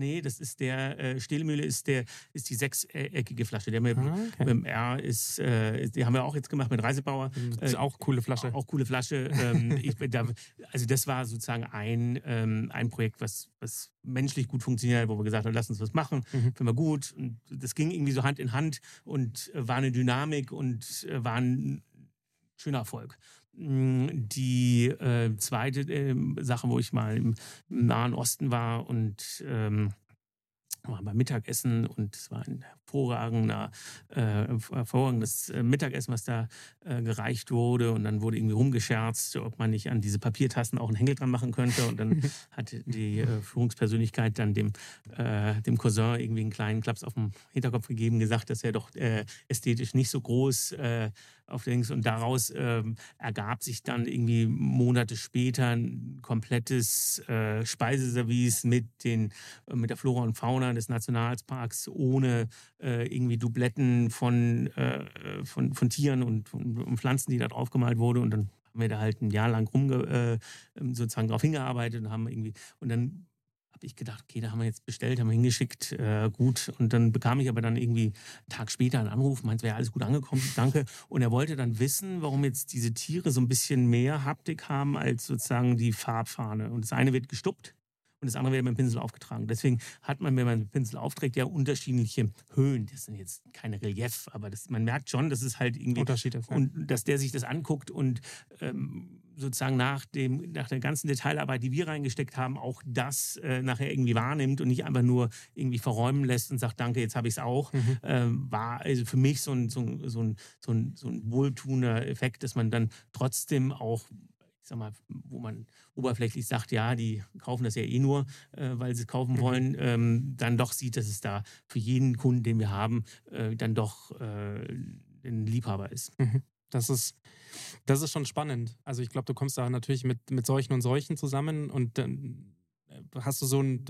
S3: Nee, das ist der, äh, Stehlemühle ist, der, ist die sechseckige Flasche. Der mit,
S4: Ah,
S3: mit
S4: okay.
S3: dem R ist, äh, die haben wir auch jetzt gemacht mit Reisebauer.
S4: Das ist auch coole Flasche.
S3: Auch coole Flasche. ähm, *laughs* ich, da, also das war sozusagen ein, ähm, ein Projekt, was, was menschlich gut funktioniert, wo wir gesagt haben, lass uns was machen,
S4: Mhm.
S3: finden wir gut. Und das ging irgendwie so Hand in Hand und äh, war eine Dynamik und äh, war ein schöner Erfolg. Mm, Die äh, zweite ähm, Sache, wo ich mal im, im Nahen Osten war und ähm, war beim Mittagessen und es war ein hervorragender, äh, hervorragendes äh, Mittagessen, was da äh, gereicht wurde. Und dann wurde irgendwie rumgescherzt, ob man nicht an diese Papiertassen auch einen Hängel dran machen könnte. Und dann *laughs* hat die äh, Führungspersönlichkeit dann dem, äh, dem Cousin irgendwie einen kleinen Klaps auf den Hinterkopf gegeben, gesagt, dass er doch äh, ästhetisch nicht so groß äh, auf Dings. Und daraus ähm, ergab sich dann irgendwie Monate später ein komplettes äh, Speiseservice mit den äh, mit der Flora und Fauna des Nationalparks ohne äh, irgendwie Dubletten von, äh, von, von Tieren und, und, und Pflanzen, die da drauf gemalt wurde. Und dann haben wir da halt ein Jahr lang äh, sozusagen drauf hingearbeitet und haben irgendwie und dann habe ich gedacht, okay, da haben wir jetzt bestellt, haben wir hingeschickt, äh, gut. Und dann bekam ich aber dann irgendwie einen Tag später einen Anruf, meint, wäre alles gut angekommen, danke. Und er wollte dann wissen, warum jetzt diese Tiere so ein bisschen mehr Haptik haben als sozusagen die Farbfahne. Und das eine wird gestuppt und das andere wird mit dem Pinsel aufgetragen. Deswegen hat man, wenn man den Pinsel aufträgt, ja unterschiedliche Höhen. Das sind jetzt keine Relief, aber das, man merkt schon, dass es halt irgendwie
S4: Unterschied ist. ja.
S3: und dass der sich das anguckt und ähm, sozusagen nach, dem, nach der ganzen Detailarbeit, die wir reingesteckt haben, auch das äh, nachher irgendwie wahrnimmt und nicht einfach nur irgendwie verräumen lässt und sagt, danke, jetzt habe ich es auch,
S4: Mhm.
S3: ähm, war also für mich so ein, so, ein, so, ein, so, ein, so ein wohltuender Effekt, dass man dann trotzdem auch sag mal, wo man oberflächlich sagt, ja, die kaufen das ja eh nur, äh, weil sie es kaufen
S4: Mhm.
S3: wollen, ähm, dann doch sieht, dass es da für jeden Kunden, den wir haben, äh, dann doch äh, ein Liebhaber ist.
S4: Das ist, das ist schon spannend. Also ich glaube, du kommst da natürlich mit, mit solchen und solchen zusammen und dann äh, hast du so ein,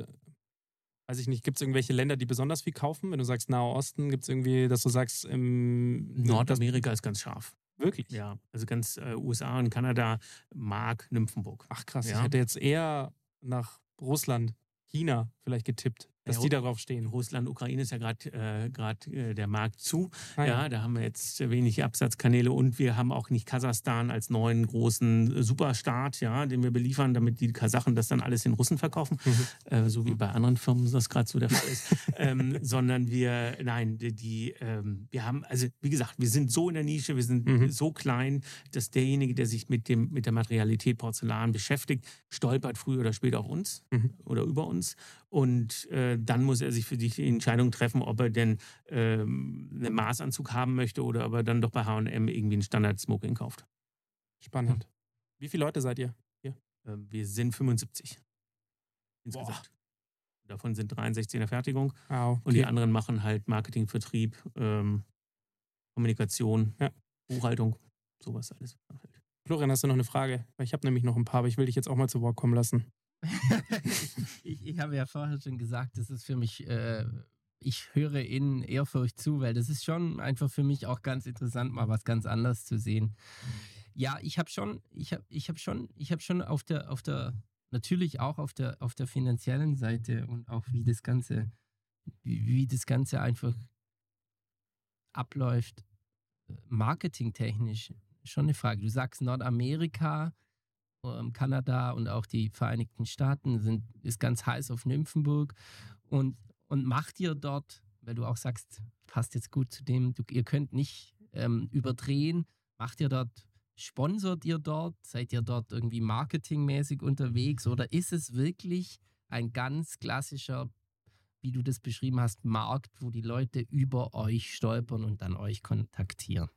S4: weiß ich nicht, gibt es irgendwelche Länder, die besonders viel kaufen? Wenn du sagst Nahe Osten, gibt es irgendwie, dass du sagst, im
S3: Nordamerika ist ganz scharf.
S4: Wirklich?
S3: Ja, also ganz äh, USA und Kanada mag Nymphenburg.
S4: Ach krass,
S3: Ja.
S4: ich hätte jetzt eher nach Russland, China vielleicht getippt, dass
S3: Ja,
S4: die da drauf stehen.
S3: Russland, Ukraine ist ja gerade äh, grad, äh, der Markt zu.
S4: Ah,
S3: Ja, da haben wir jetzt wenig Absatzkanäle und wir haben auch nicht Kasachstan als neuen großen äh, Superstaat, ja, den wir beliefern, damit die Kasachen das dann alles in Russen verkaufen,
S4: Mhm.
S3: äh, so wie bei anderen Firmen das gerade so der Fall ist, *laughs* ähm, sondern wir, nein, die, die ähm, wir haben, also wie gesagt, wir sind so in der Nische, wir sind
S4: Mhm.
S3: so klein, dass derjenige, der sich mit dem mit der Materialität Porzellan beschäftigt, stolpert früher oder später auf uns
S4: Mhm.
S3: oder über uns und äh, äh, dann muss er sich für die Entscheidung treffen, ob er denn ähm, einen Maßanzug haben möchte oder ob er dann doch bei H&M irgendwie einen Standard-Smoking kauft.
S4: Spannend. Wie viele Leute seid ihr?
S3: Äh, wir sind 75 insgesamt. Davon sind 63 in der Fertigung
S4: Wow.
S3: und die anderen machen halt Marketing, Vertrieb, ähm, Kommunikation,
S4: Ja.
S3: Buchhaltung, sowas alles.
S4: Florian, hast du noch eine Frage? Ich habe nämlich noch ein paar, aber ich will dich jetzt auch mal zu Wort kommen lassen. *laughs*
S5: ich, ich habe ja vorher schon gesagt, das ist für mich, äh, ich höre in Ehrfurcht zu, weil das ist schon einfach für mich auch ganz interessant, mal was ganz anderes zu sehen. Ja, ich habe schon, ich habe, ich habe schon, ich habe schon auf der, auf der, natürlich auch auf der, auf der finanziellen Seite und auch wie das Ganze, wie, wie das Ganze einfach abläuft, äh, marketingtechnisch, schon eine Frage. Du sagst Nordamerika, ähm, Kanada und auch die Vereinigten Staaten sind, ist ganz heiß auf Nymphenburg. Und, und macht ihr dort, weil du auch sagst, passt jetzt gut zu dem, du, ihr könnt nicht ähm, überdrehen, macht ihr dort, sponsort ihr dort, seid ihr dort irgendwie marketingmäßig unterwegs oder ist es wirklich ein ganz klassischer, wie du das beschrieben hast, Markt, wo die Leute über euch stolpern und dann euch kontaktieren?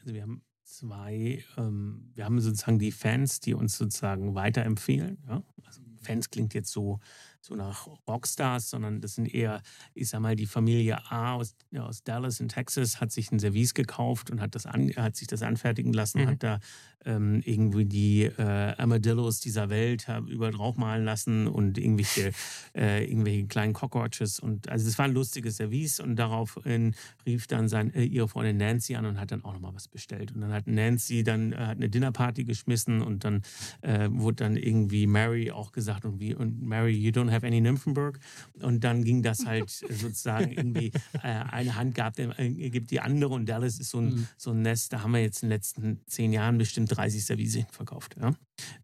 S3: Also wir haben zwei, ähm, wir haben sozusagen die Fans, die uns sozusagen weiterempfehlen. Ja? Also Fans klingt jetzt so, so nach Rockstars, sondern das sind eher, ich sag mal, die Familie A aus, ja, aus Dallas in Texas hat sich ein Service gekauft und hat, das an, hat sich das anfertigen lassen,
S4: Mhm.
S3: hat da ähm, irgendwie die äh, Armadillos dieser Welt äh, überall draufmalen lassen und irgendwelche, *laughs* äh, irgendwelche kleinen Cockroaches. Und also es war ein lustiges Service und daraufhin rief dann sein, äh, ihre Freundin Nancy an und hat dann auch nochmal was bestellt. Und dann hat Nancy dann äh, hat eine Dinnerparty geschmissen und dann äh, wurde dann irgendwie Mary auch gesagt und wie und Mary, you don't have any Nymphenburg. Und dann ging das halt *laughs* sozusagen irgendwie äh, eine Hand gab, äh, gibt die andere und Dallas ist so ein,
S5: Mhm.
S3: so ein Nest, da haben wir jetzt in den letzten zehn Jahren bestimmt 30 Service verkauft. Ja?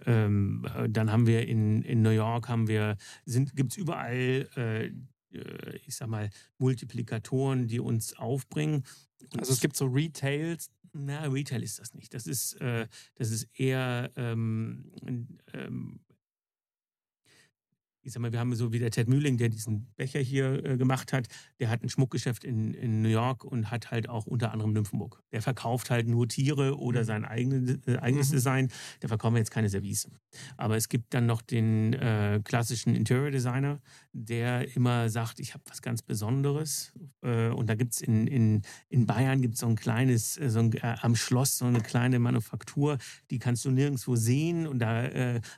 S3: Ähm, äh, dann haben wir in, in New York haben wir, gibt es überall, äh, äh, ich sag mal, Multiplikatoren, die uns aufbringen. Und
S4: Also es gibt so Retails.
S3: na, Retail ist das nicht. Das ist, äh, das ist eher, ähm, ähm, ich sag mal, wir haben so wie der Ted Mühling, der diesen Becher hier äh, gemacht hat, der hat ein Schmuckgeschäft in, in New York und hat halt auch unter anderem Nymphenburg. Der verkauft halt nur Tiere oder
S4: Mhm.
S3: sein eigene, äh, eigenes
S4: Mhm.
S3: Design. Der verkauft jetzt keine Service. Aber es gibt dann noch den äh, klassischen Interior Designer, der immer sagt, ich habe was ganz Besonderes. Äh, und da gibt es in, in, in Bayern gibt's so ein kleines, äh, so ein, äh, am Schloss so eine kleine Manufaktur, die kannst du nirgendwo sehen. Und da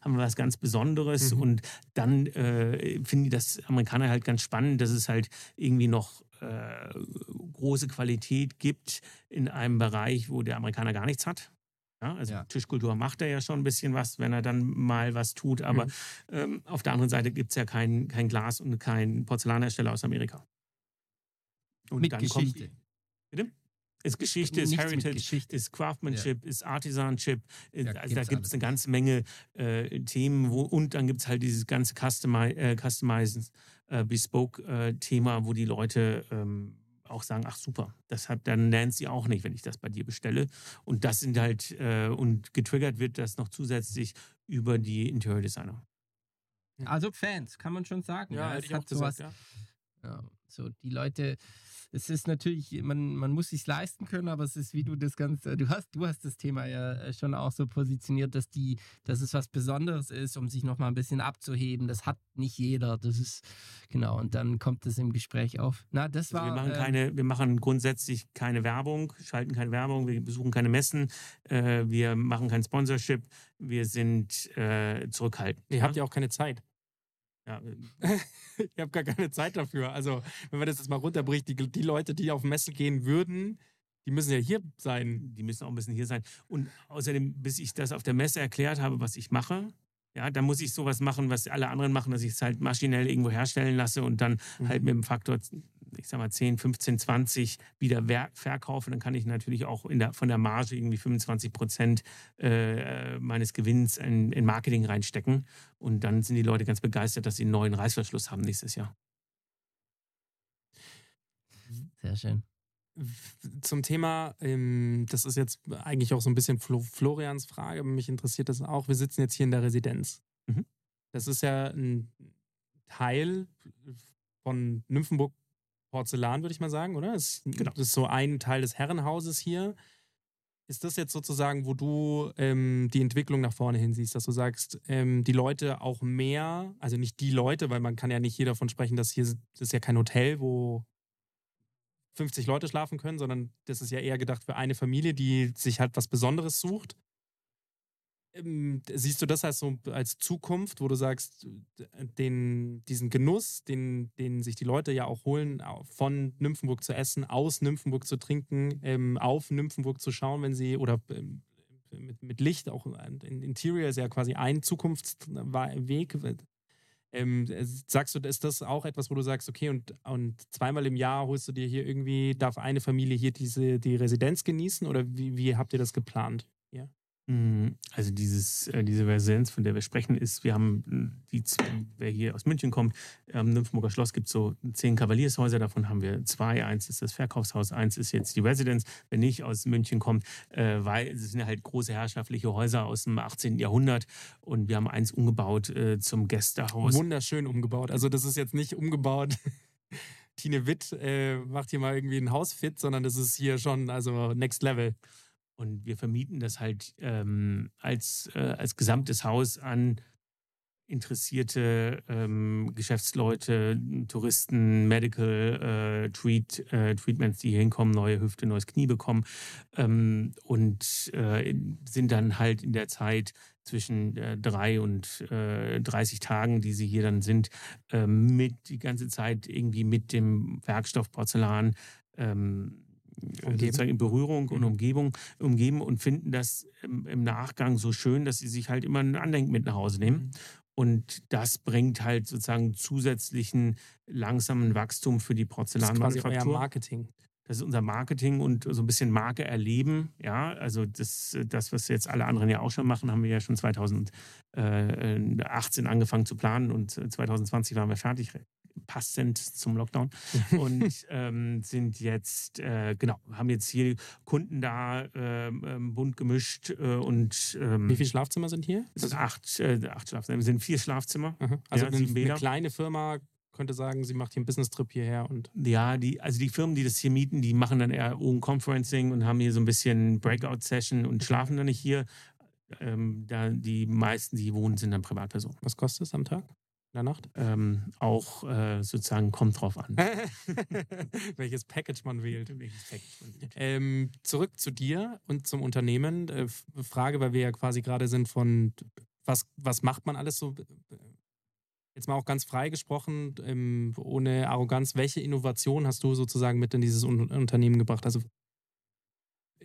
S3: haben wir was ganz Besonderes.
S4: Mhm.
S3: Und dann äh, finden die das Amerikaner halt ganz spannend, dass es halt irgendwie noch äh, große Qualität gibt in einem Bereich, wo der Amerikaner gar nichts hat. Ja, also
S5: Ja.
S3: Tischkultur macht er ja schon ein bisschen was, wenn er dann mal was tut. Aber
S4: Mhm.
S3: ähm, auf der anderen Seite gibt es ja kein, kein Glas und kein Porzellanhersteller aus Amerika. Und
S5: Mit
S3: dann
S5: Geschichte.
S3: Kommt? Ist Geschichte, ist Heritage,
S5: Geschichte.
S3: ist Craftsmanship, ist Artisanship.
S5: Ja,
S3: also da gibt es eine ganze Menge äh, Themen. Wo, und dann gibt es halt dieses ganze Customi äh, Customizen, äh, Bespoke-Thema, wo die Leute ähm, auch sagen, ach super, das hat dann Nancy auch nicht, wenn ich das bei dir bestelle. Und das sind halt, äh, und getriggert wird das noch zusätzlich über die Interior Designer.
S5: Also Fans, kann man schon sagen.
S4: Ja, hätte
S5: es hat sowas,
S4: gesagt. Ja.
S5: Ja, so die Leute, es ist natürlich, man, man muss sich leisten können, aber es ist, wie du das Ganze, du hast, du hast das Thema ja äh, schon auch so positioniert, dass die, dass es was Besonderes ist, um sich nochmal ein bisschen abzuheben. Das hat nicht jeder. Das ist, genau, und dann kommt es im Gespräch auf. Na, das
S3: Also
S5: war.
S3: wir, machen
S5: ähm,
S3: keine, wir machen grundsätzlich keine Werbung, schalten keine Werbung, wir besuchen keine Messen, äh, wir machen kein Sponsorship, wir sind äh, zurückhaltend.
S4: Ihr
S3: ja?
S4: habt ja auch keine Zeit.
S3: Ja, *laughs*
S4: Ich habe gar keine Zeit dafür. Also, wenn man das jetzt mal runterbricht, die, die Leute, die auf Messe gehen würden, die müssen ja hier sein.
S3: die müssen auch ein bisschen hier sein. Und außerdem, bis ich das auf der Messe erklärt habe, was ich mache, ja, dann muss ich sowas machen, was alle anderen machen, dass ich es halt maschinell irgendwo herstellen lasse und dann
S4: Mhm.
S3: halt mit dem Faktor, ich sag mal 10, 15, 20 wieder verkaufe. Dann kann ich natürlich auch der, von der Marge irgendwie 25 Prozent äh, meines Gewinns in, in Marketing reinstecken. Und dann sind die Leute ganz begeistert, dass sie einen neuen Reißverschluss haben nächstes Jahr.
S5: Sehr schön.
S4: Zum Thema, ähm, das ist jetzt eigentlich auch so ein bisschen Flo Florians Frage, aber mich interessiert das auch. Wir sitzen jetzt hier in der Residenz.
S3: Mhm.
S4: Das ist ja ein Teil von Nymphenburg Porzellan, würde ich mal sagen, oder? Das,
S3: Genau.
S4: das ist so ein Teil des Herrenhauses hier. Ist das jetzt sozusagen, wo du ähm, die Entwicklung nach vorne hin siehst, dass du sagst, ähm, die Leute auch mehr, also nicht die Leute, weil man kann ja nicht hier davon sprechen, dass hier, das ist ja kein Hotel, wo 50 Leute schlafen können, sondern das ist ja eher gedacht für eine Familie, die sich halt was Besonderes sucht. Ähm, siehst du das als so als Zukunft, wo du sagst, den, diesen Genuss, den, den sich die Leute ja auch holen, von Nymphenburg zu essen, aus Nymphenburg zu trinken, ähm, auf Nymphenburg zu schauen, wenn sie oder ähm, mit, mit Licht, auch ein ein Interior ist ja quasi ein Zukunftsweg. Ähm, sagst du, ist das auch etwas, wo du sagst, okay, und, und zweimal im Jahr holst du dir hier irgendwie, darf eine Familie hier diese, die Residenz genießen oder wie, wie habt ihr das geplant? Ja.
S3: Mm, Also dieses, äh, diese Residenz, von der wir sprechen, ist, wir haben äh, die, wer hier aus München kommt, am Nymphenburger Schloss gibt es so zehn Kavaliershäuser, davon haben wir zwei. Eins ist das Verkaufshaus, eins ist jetzt die Residenz. Wer nicht aus München kommt, äh, weil es sind halt große herrschaftliche Häuser aus dem 18. Jahrhundert und wir haben eins umgebaut zum Gästehaus.
S4: Wunderschön umgebaut. Also das ist jetzt nicht umgebaut. *laughs* Tine Witt äh, macht hier mal irgendwie ein Haus fit, sondern das ist hier schon also Next Level.
S3: Und wir vermieten das halt ähm, als, äh, als gesamtes Haus an interessierte ähm, Geschäftsleute, Touristen, Medical äh, Treat, äh, Treatments, die hier hinkommen, neue Hüfte, neues Knie bekommen ähm, und äh, sind dann halt in der Zeit zwischen äh, drei und äh, 30 Tagen, die sie hier dann sind, ähm, mit die ganze Zeit irgendwie mit dem Werkstoff Porzellan ähm,
S4: Umgeben.
S3: sozusagen in Berührung und
S4: Mhm.
S3: Umgebung umgeben und finden das im, Nachgang so schön, dass sie sich halt immer ein Andenken mit nach Hause nehmen. Und das bringt halt sozusagen zusätzlichen langsamen Wachstum für die
S4: Das ist quasi euer
S3: Porzellanmanufaktur.
S4: Marketing.
S3: Das ist unser Marketing und so ein bisschen Marke erleben. Ja, also das, das, was jetzt alle anderen ja auch schon machen, haben wir ja schon 2018 angefangen zu planen und 2020 waren wir fertig, passend zum Lockdown *laughs* und ähm, sind jetzt, äh, genau, haben jetzt hier Kunden da ähm, bunt gemischt äh, und ähm,
S4: Wie viele Schlafzimmer sind hier?
S3: es sind acht, äh, acht Schlafzimmer, es sind vier Schlafzimmer.
S4: Aha. Also
S3: Ja,
S4: eine, eine kleine Firma könnte sagen, sie macht hier einen Business-Trip hierher und
S3: Ja, die, also die Firmen, die das hier mieten, die machen dann eher Own Conferencing und haben hier so ein bisschen Breakout-Session und schlafen dann nicht hier. Ähm, da die meisten, die hier wohnen, sind dann Privatpersonen.
S4: was kostet es am Tag? Der Nacht?
S3: Ähm, auch äh, sozusagen kommt drauf an. *laughs*
S4: Welches Package man wählt.
S3: Welches Package man wählt.
S4: Ähm, zurück zu dir und zum Unternehmen. Äh, Frage, weil wir ja quasi gerade sind von, was, was macht man alles so? Jetzt mal auch ganz frei gesprochen, ähm, ohne Arroganz. Welche Innovation hast du sozusagen mit in dieses Un Unternehmen gebracht? Also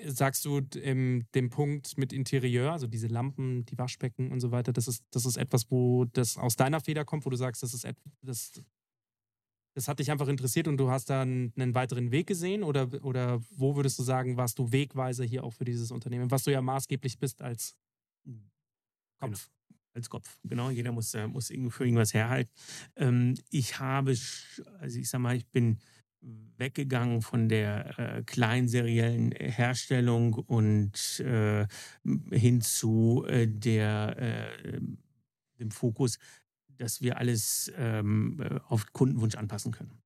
S4: sagst du ähm, den Punkt mit Interieur, also diese Lampen, die Waschbecken und so weiter, das ist, das ist etwas, wo das aus deiner Feder kommt, wo du sagst, das ist das, das hat dich einfach interessiert und du hast da einen, weiteren Weg gesehen? Oder, oder wo würdest du sagen, warst du Wegweiser hier auch für dieses Unternehmen, was du ja maßgeblich bist als Kopf?
S3: als Kopf. Genau, jeder muss, äh, muss für irgendwas herhalten. Ähm, ich habe, also ich sag mal, ich bin weggegangen von der äh, kleinseriellen Herstellung und äh, hin zu äh, der, äh, dem Fokus, dass wir alles ähm, äh, auf Kundenwunsch anpassen können.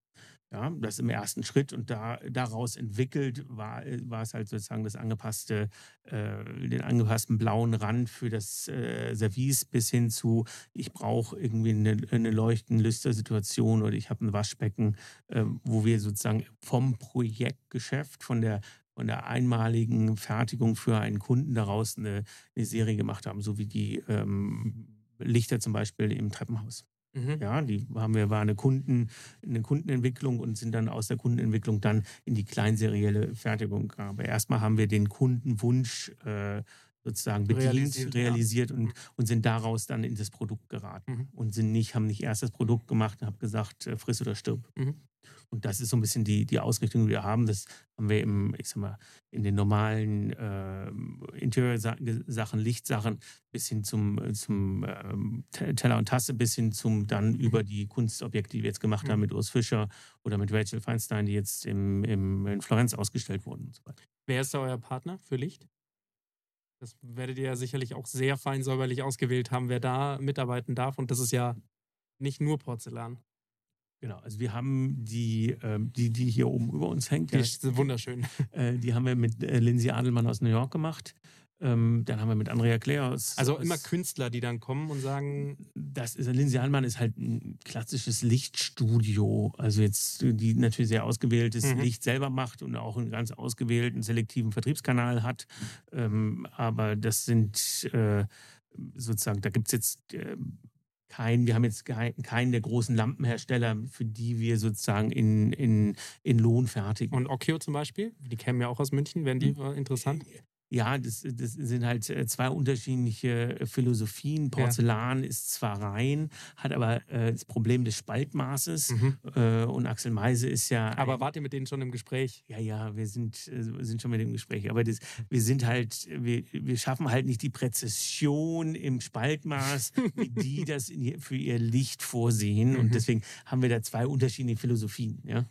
S3: Ja, das im ersten Schritt und da, daraus entwickelt war, war es halt sozusagen das angepasste, äh, den angepassten blauen Rand für das äh, Service bis hin zu, ich brauche irgendwie eine, eine leuchtende Lüstersituation oder ich habe ein Waschbecken, äh, wo wir sozusagen vom Projektgeschäft, von der von der einmaligen Fertigung für einen Kunden daraus eine, eine Serie gemacht haben, so wie die ähm, Lichter zum Beispiel im Treppenhaus.
S4: Mhm.
S3: Ja, die haben wir, war eine Kunden, eine Kundenentwicklung und sind dann aus der Kundenentwicklung dann in die kleinserielle Fertigung. Aber erstmal haben wir den Kundenwunsch äh, sozusagen bedient,
S4: Realisiert,
S3: realisiert,
S4: ja.
S3: und, und sind daraus dann in das Produkt geraten.
S4: Mhm.
S3: Und sind nicht, haben nicht erst das Produkt gemacht und haben gesagt, äh, friss oder stirb.
S4: Mhm.
S3: Und das ist so ein bisschen die, die Ausrichtung, die wir haben. Das haben wir im, ich sag mal, in den normalen äh, Interior-Sachen, Lichtsachen bis hin zum, äh, zum Te- Teller und Tasse, bis hin zum dann über die Kunstobjekte, die wir jetzt gemacht haben
S4: Mhm.
S3: mit Urs Fischer oder mit Rachel Feinstein, die jetzt im, im, in Florenz ausgestellt wurden und so weiter.
S4: Wer ist da euer Partner für Licht? Das werdet ihr ja sicherlich auch sehr fein säuberlich ausgewählt haben, wer da mitarbeiten darf. Und das ist ja nicht nur Porzellan.
S3: Genau, also wir haben die, ähm, die, die hier oben über uns hängt,
S4: Die ist wunderschön. *laughs*
S3: äh, die haben wir mit äh, Lindsay Adelmann aus New York gemacht. Ähm, dann haben wir mit Andrea Claire aus.
S4: Also
S3: aus,
S4: immer Künstler, die dann kommen und sagen,
S3: Das ist, Lindsay Adelmann ist halt ein klassisches Lichtstudio. Also jetzt, die natürlich sehr ausgewähltes
S4: Mhm.
S3: Licht selber macht und auch einen ganz ausgewählten selektiven Vertriebskanal hat. Ähm, aber das sind äh, sozusagen, da gibt es jetzt äh, keinen, wir haben jetzt kein- keinen der großen Lampenhersteller, für die wir sozusagen in, in, in Lohn fertigen.
S4: und Okio zum Beispiel, die kämen ja auch aus München, wären die
S3: Mhm.
S4: äh, interessant?
S3: Ja, das, das sind halt äh, zwei unterschiedliche Philosophien. Porzellan ist zwar rein, hat aber äh, das Problem des Spaltmaßes.
S4: Mhm.
S3: Äh, und Axel Meise ist ja.
S4: Aber wart ihr mit denen schon im Gespräch?
S3: ja, ja, wir sind, äh, sind schon mit dem Gespräch. Aber das, wir sind halt, wir, wir schaffen halt nicht die Präzision im Spaltmaß, *laughs* wie die das in, für ihr Licht vorsehen.
S4: Mhm.
S3: Und deswegen haben wir da zwei unterschiedliche Philosophien. Ja?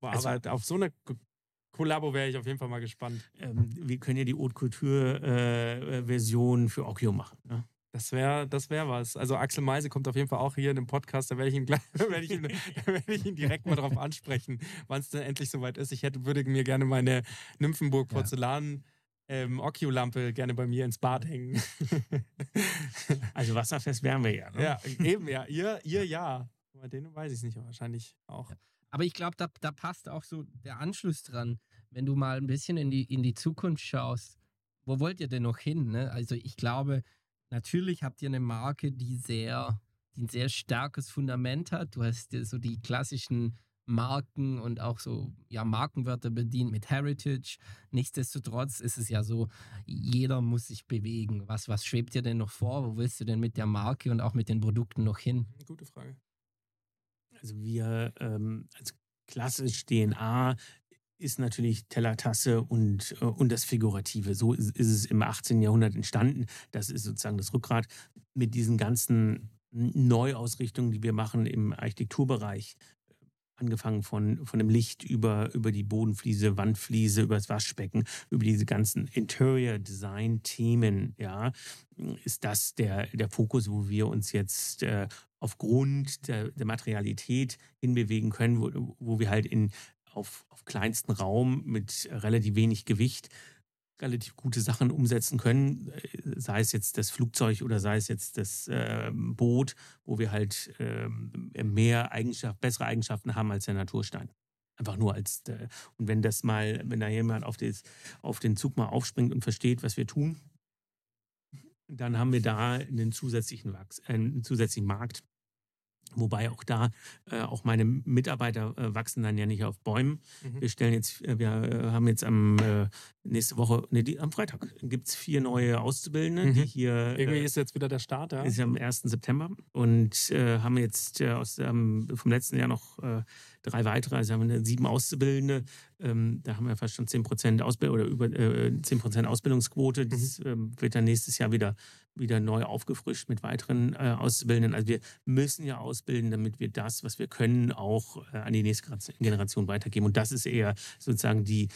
S4: Boah,
S3: Also-
S4: aber auf so eine Ko- Kollabo wäre ich auf jeden Fall mal gespannt.
S3: Ähm, wir können ja die Haute Couture-Version für Okio machen. Ja?
S4: Das wäre das wär was. Also Axel Meise kommt auf jeden Fall auch hier in dem Podcast. Da werde ich ihn, gleich, *laughs* da werde ich ihn, werde ich ihn direkt mal drauf ansprechen, wann es denn endlich soweit ist. Ich hätte, würde mir gerne meine Nymphenburg Porzellan ähm, Occhio-Lampe gerne bei mir ins Bad hängen. *laughs*
S3: Also wasserfest wären wir ja. Ne?
S4: ja, eben, ja. Ihr, ihr ja. Bei denen weiß ich es nicht, aber wahrscheinlich auch.
S5: Aber ich glaube, da, da passt auch so der Anschluss dran, wenn du mal ein bisschen in die, in die Zukunft schaust. Wo wollt ihr denn noch hin? Ne? Also ich glaube, natürlich habt ihr eine Marke, die sehr, die ein sehr starkes Fundament hat. Du hast so die klassischen Marken und auch so ja, Markenwörter bedient mit Heritage. Nichtsdestotrotz ist es ja so, jeder muss sich bewegen. Was, was schwebt dir denn noch vor? Wo willst du denn mit der Marke und auch mit den Produkten noch hin?
S4: Gute Frage.
S3: Also wir ähm, als klassisch DNA ist natürlich Tellertasse und, äh, und das Figurative. So ist, ist es im 18. Jahrhundert entstanden. Das ist sozusagen das Rückgrat mit diesen ganzen Neuausrichtungen, die wir machen im Architekturbereich. Angefangen von, von dem Licht über, über die Bodenfliese, Wandfliese, über das Waschbecken, über diese ganzen Interior-Design-Themen, ja, ist das der, der Fokus, wo wir uns jetzt äh, aufgrund der, der Materialität hinbewegen können, wo, wo wir halt in, auf, auf kleinsten Raum mit relativ wenig Gewicht relativ gute Sachen umsetzen können, äh, sei es jetzt das Flugzeug oder sei es jetzt das äh, Boot, wo wir halt äh, mehr Eigenschaft, bessere Eigenschaften haben als der Naturstein. Einfach nur als äh, und wenn das mal, wenn da jemand auf, das, auf den Zug mal aufspringt und versteht, was wir tun, dann haben wir da einen zusätzlichen, Wachs, einen zusätzlichen Markt. Wobei auch da, äh, auch meine Mitarbeiter äh, wachsen dann ja nicht auf Bäumen.
S4: Mhm.
S3: Wir stellen jetzt, äh, wir äh, haben jetzt am äh, nächste Woche, nee, die, am Freitag gibt es vier neue Auszubildende,
S4: Mhm.
S3: die hier
S4: Irgendwie
S3: äh,
S4: ist jetzt wieder der Start, ja?
S3: ist ja am 1. September und haben jetzt aus, ähm, vom letzten Jahr noch drei weitere, also haben wir sieben Auszubildende. Ähm, da haben wir fast schon 10% Ausbildung oder über äh, 10% Ausbildungsquote. Das ähm, wird dann nächstes Jahr wieder, wieder neu aufgefrischt mit weiteren äh, Auszubildenden. Also wir müssen ja ausbilden, damit wir das, was wir können, auch äh, an die nächste Generation weitergeben. Und das ist eher sozusagen die,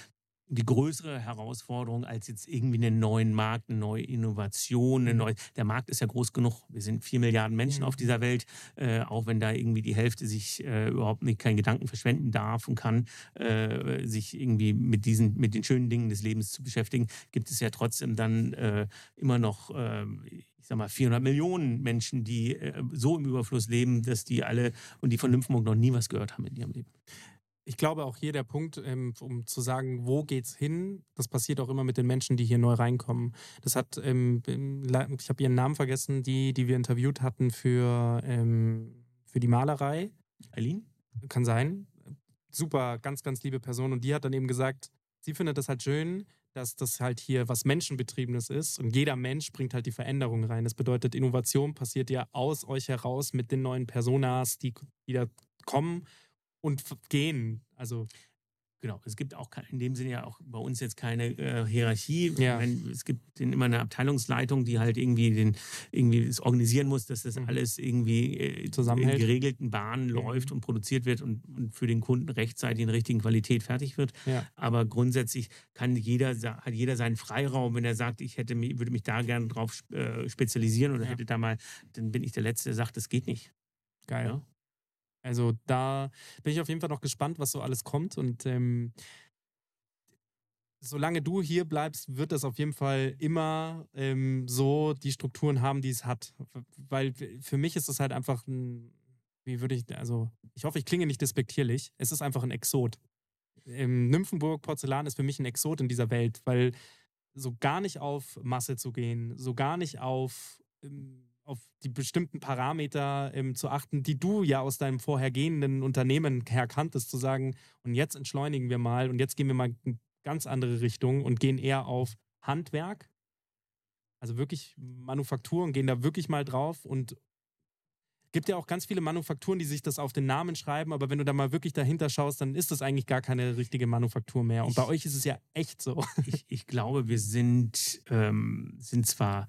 S3: die größere Herausforderung als jetzt irgendwie einen neuen Markt, eine neue Innovation, eine neue. Der Markt ist ja groß genug. Wir sind vier Milliarden Menschen
S4: Mhm.
S3: auf dieser Welt, äh, auch wenn da irgendwie die Hälfte sich äh, überhaupt nicht keinen Gedanken verschwenden darf und kann, äh, sich irgendwie mit diesen, mit den schönen Dingen des Lebens zu beschäftigen, gibt es ja trotzdem dann äh, immer noch. Äh, ich sag mal, 400 Millionen Menschen, die äh, so im Überfluss leben, dass die alle und die von Nymphenburg noch nie was gehört haben in ihrem Leben.
S4: Ich glaube auch hier der Punkt, ähm, um zu sagen, wo geht's hin, das passiert auch immer mit den Menschen, die hier neu reinkommen. Das hat, ähm, ich habe ihren Namen vergessen, die, die wir interviewt hatten für, ähm, für die Malerei.
S3: Eileen?
S4: Kann sein. Super, ganz, ganz liebe Person. Und die hat dann eben gesagt, sie findet das halt schön, dass das halt hier was Menschenbetriebenes ist und jeder Mensch bringt halt die Veränderung rein. Das bedeutet, Innovation passiert ja aus euch heraus mit den neuen Personas, die, die da kommen und gehen. Also
S3: Genau, es gibt auch in dem Sinne ja auch bei uns jetzt keine äh, Hierarchie.
S4: Ja.
S3: Meine, es gibt immer eine Abteilungsleitung, die halt irgendwie den irgendwie das organisieren muss, dass das
S4: Mhm.
S3: alles irgendwie äh, in
S4: Zusammenhält.
S3: geregelten Bahnen läuft und produziert wird und, und für den Kunden rechtzeitig in der richtigen Qualität fertig wird.
S4: Ja.
S3: Aber grundsätzlich kann jeder hat jeder seinen Freiraum, wenn er sagt, ich hätte mi- würde mich da gerne drauf äh, spezialisieren oder
S4: Ja.
S3: hätte da mal, dann bin ich der Letzte, der sagt, das geht nicht.
S4: geil. Also da bin ich auf jeden Fall noch gespannt, was so alles kommt. Und ähm, solange du hier bleibst, wird das auf jeden Fall immer ähm, so die Strukturen haben, die es hat. Weil für mich ist es halt einfach ein, wie würde ich, also ich hoffe, ich klinge nicht despektierlich. Es ist einfach ein Exot. Ähm, Nymphenburg Porzellan ist für mich ein Exot in dieser Welt, weil so gar nicht auf Masse zu gehen, so gar nicht auf, ähm, auf die bestimmten Parameter ähm, zu achten, die du ja aus deinem vorhergehenden Unternehmen her kanntest, zu sagen, und jetzt entschleunigen wir mal und jetzt gehen wir mal in ganz andere Richtung und gehen eher auf Handwerk, also wirklich Manufakturen, gehen da wirklich mal drauf und gibt ja auch ganz viele Manufakturen, die sich das auf den Namen schreiben, aber wenn du da mal wirklich dahinter schaust, dann ist das eigentlich gar keine richtige Manufaktur mehr. Und
S3: Ich-
S4: bei euch ist es ja echt so.
S3: ich, ich glaube, wir sind, ähm, sind zwar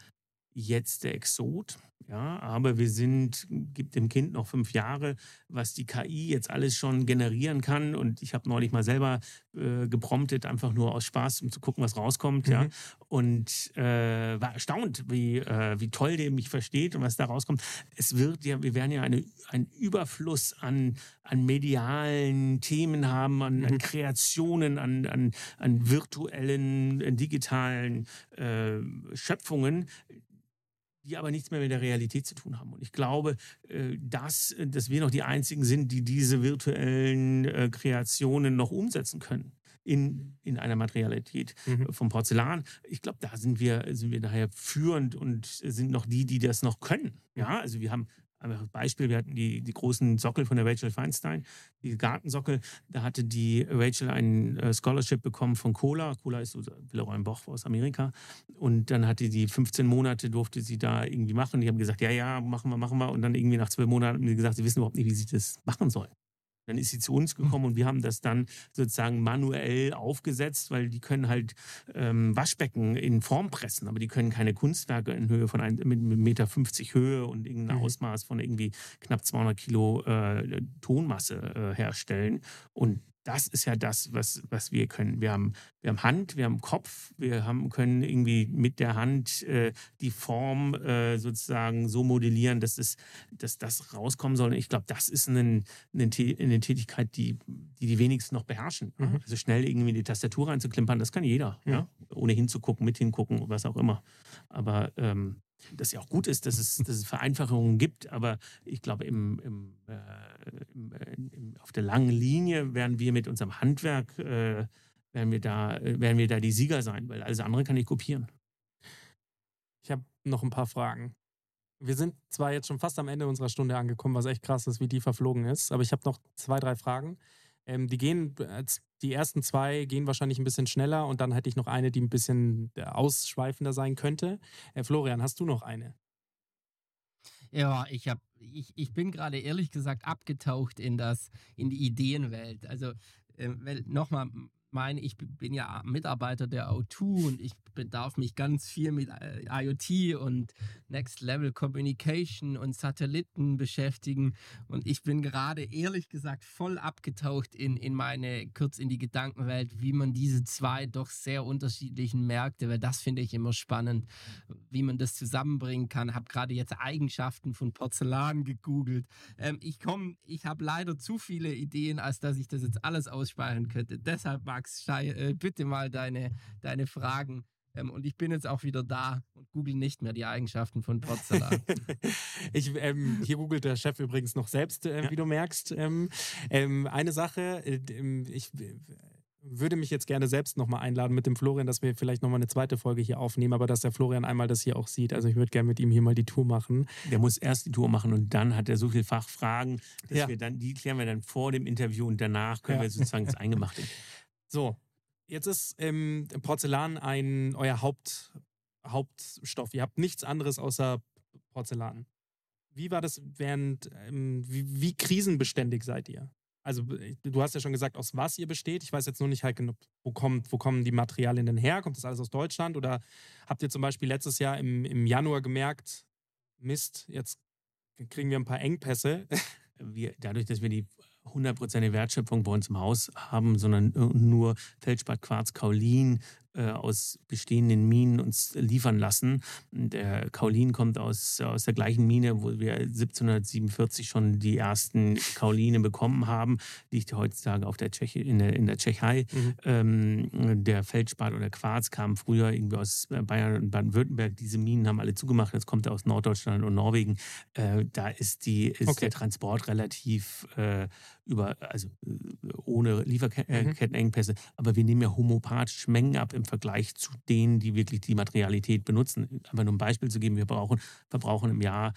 S3: jetzt der Exot, ja, aber wir sind, gibt dem Kind noch fünf Jahre, was die KI jetzt alles schon generieren kann. Und ich habe neulich mal selber äh, gepromptet, einfach nur aus Spaß, um zu gucken, was rauskommt, ja.
S4: Mhm.
S3: Und äh, war erstaunt, wie, äh, wie toll der mich versteht und was da rauskommt. Es wird ja, wir werden ja eine, einen Überfluss an, an medialen Themen haben, an, an Kreationen, an, an, an virtuellen, äh, digitalen äh, Schöpfungen, die aber nichts mehr mit der Realität zu tun haben. Und ich glaube, äh, dass, dass wir noch die Einzigen sind, die diese virtuellen äh, Kreationen noch umsetzen können in, in einer Materialität
S4: Mhm.
S3: vom Porzellan. Ich glaube, da sind wir, sind wir daher führend und sind noch die, die das noch können. Ja, also wir haben einfach ein Beispiel, wir hatten die, die großen Sockel von der Rachel Feinstein, die Gartensockel, da hatte die Rachel ein äh, Scholarship bekommen von Cola. Cola ist so Villeroy Boch aus Amerika. Und dann hatte die 15 Monate, durfte sie da irgendwie machen. Die haben gesagt, ja, ja, machen wir, machen wir. Und dann irgendwie nach zwölf Monaten haben sie gesagt, sie wissen überhaupt nicht, wie sie das machen sollen. Dann ist sie zu uns gekommen und wir haben das dann sozusagen manuell aufgesetzt, weil die können halt ähm, Waschbecken in Form pressen, aber die können keine Kunstwerke in Höhe von ein, mit, mit Meter 50 Höhe und irgendein
S4: Mhm.
S3: Ausmaß von irgendwie knapp 200 Kilo äh, Tonmasse äh, herstellen. Und das ist ja das, was, was wir können. Wir haben, wir haben Hand, wir haben Kopf, wir haben, können irgendwie mit der Hand äh, die Form äh, sozusagen so modellieren, dass, es, dass das rauskommen soll. Und ich glaube, das ist eine, eine, Tä- eine Tätigkeit, die, die die wenigsten noch beherrschen. ja.
S4: Mhm.
S3: Also schnell irgendwie in die Tastatur reinzuklimpern, das kann jeder.
S4: Ja.
S3: Ja? Ohne hinzugucken, mit hingucken, was auch immer. Aber ähm, dass ja auch gut ist, dass es, dass es Vereinfachungen gibt, aber ich glaube, im, im, äh, im, äh, im, auf der langen Linie werden wir mit unserem Handwerk, äh, werden, wir da, äh, werden wir da die Sieger sein, weil alles andere kann ich kopieren.
S4: Ich habe noch ein paar Fragen. Wir sind zwar jetzt schon fast am Ende unserer Stunde angekommen, was echt krass ist, wie die verflogen ist, aber ich habe noch zwei, drei Fragen. Ähm, die gehen, äh, die ersten zwei gehen wahrscheinlich ein bisschen schneller und dann hätte ich noch eine, die ein bisschen äh, ausschweifender sein könnte. Äh, Florian, hast du noch eine?
S5: Ja, ich hab, ich, ich bin gerade ehrlich gesagt abgetaucht in das, in die Ideenwelt. Also weil nochmal, meine, ich bin ja Mitarbeiter der O2 und ich bedarf mich ganz viel mit äh, IoT und Next Level Communication und Satelliten beschäftigen. Und ich bin gerade ehrlich gesagt voll abgetaucht in, in meine, kurz in die Gedankenwelt, wie man diese zwei doch sehr unterschiedlichen Märkte, weil das finde ich immer spannend, wie man das zusammenbringen kann. Habe gerade jetzt Eigenschaften von Porzellan gegoogelt. Ähm, ich komme, ich habe leider zu viele Ideen, als dass ich das jetzt alles ausspeichern könnte. Deshalb, Max, Schei, äh, bitte mal deine, deine Fragen. Ähm, und ich bin jetzt auch wieder da und google nicht mehr die Eigenschaften von Porzellan. *laughs*
S4: ich, ähm, hier googelt der Chef übrigens noch selbst, äh, wie du merkst. Ähm, ähm, eine Sache, äh, ähm, ich würde mich jetzt gerne selbst nochmal einladen mit dem Florian, dass wir vielleicht nochmal eine zweite Folge hier aufnehmen, aber dass der Florian einmal das hier auch sieht. Also ich würde gerne mit ihm hier mal die Tour machen.
S3: Der muss erst die Tour machen und dann hat er so viel Fachfragen, dass
S4: Ja.
S3: wir dann, die klären wir dann vor dem Interview und danach können
S4: Ja.
S3: wir sozusagen das Eingemachte. *laughs*
S4: So, jetzt ist ähm, Porzellan ein euer Haupt, Hauptstoff. Ihr habt nichts anderes außer Porzellan. Wie war das während, ähm, wie, wie krisenbeständig seid ihr? Also du hast ja schon gesagt, aus was ihr besteht. Ich weiß jetzt nur nicht halt genau, wo, kommt, wo kommen die Materialien denn her? Kommt das alles aus Deutschland? Oder habt ihr zum Beispiel letztes Jahr im, im Januar gemerkt, Mist, jetzt kriegen wir ein paar Engpässe. *laughs*
S3: wir, dadurch, dass wir die 100% Wertschöpfung bei uns im Haus haben, sondern äh, nur Feldspat, Quarz, Kaolin aus bestehenden Minen uns liefern lassen. Der Kaolin kommt aus, aus der gleichen Mine, wo wir 1747 schon die ersten Kaoline bekommen haben, liegt heutzutage auf der Tscheche, in, der, in der Tschechei.
S4: Mhm.
S3: Ähm, der Feldspat oder Quarz kam früher irgendwie aus Bayern und Baden-Württemberg. Diese Minen haben alle zugemacht. Jetzt kommt er aus Norddeutschland und Norwegen. Äh, da ist, die, ist
S4: Okay.
S3: der Transport relativ äh, über, also äh, ohne
S4: Mhm.
S3: Lieferkettenengpässe. Aber wir nehmen ja homopathisch Mengen ab im Vergleich zu denen, die wirklich die Materialität benutzen. Einfach nur ein Beispiel zu geben, wir brauchen, verbrauchen im Jahr,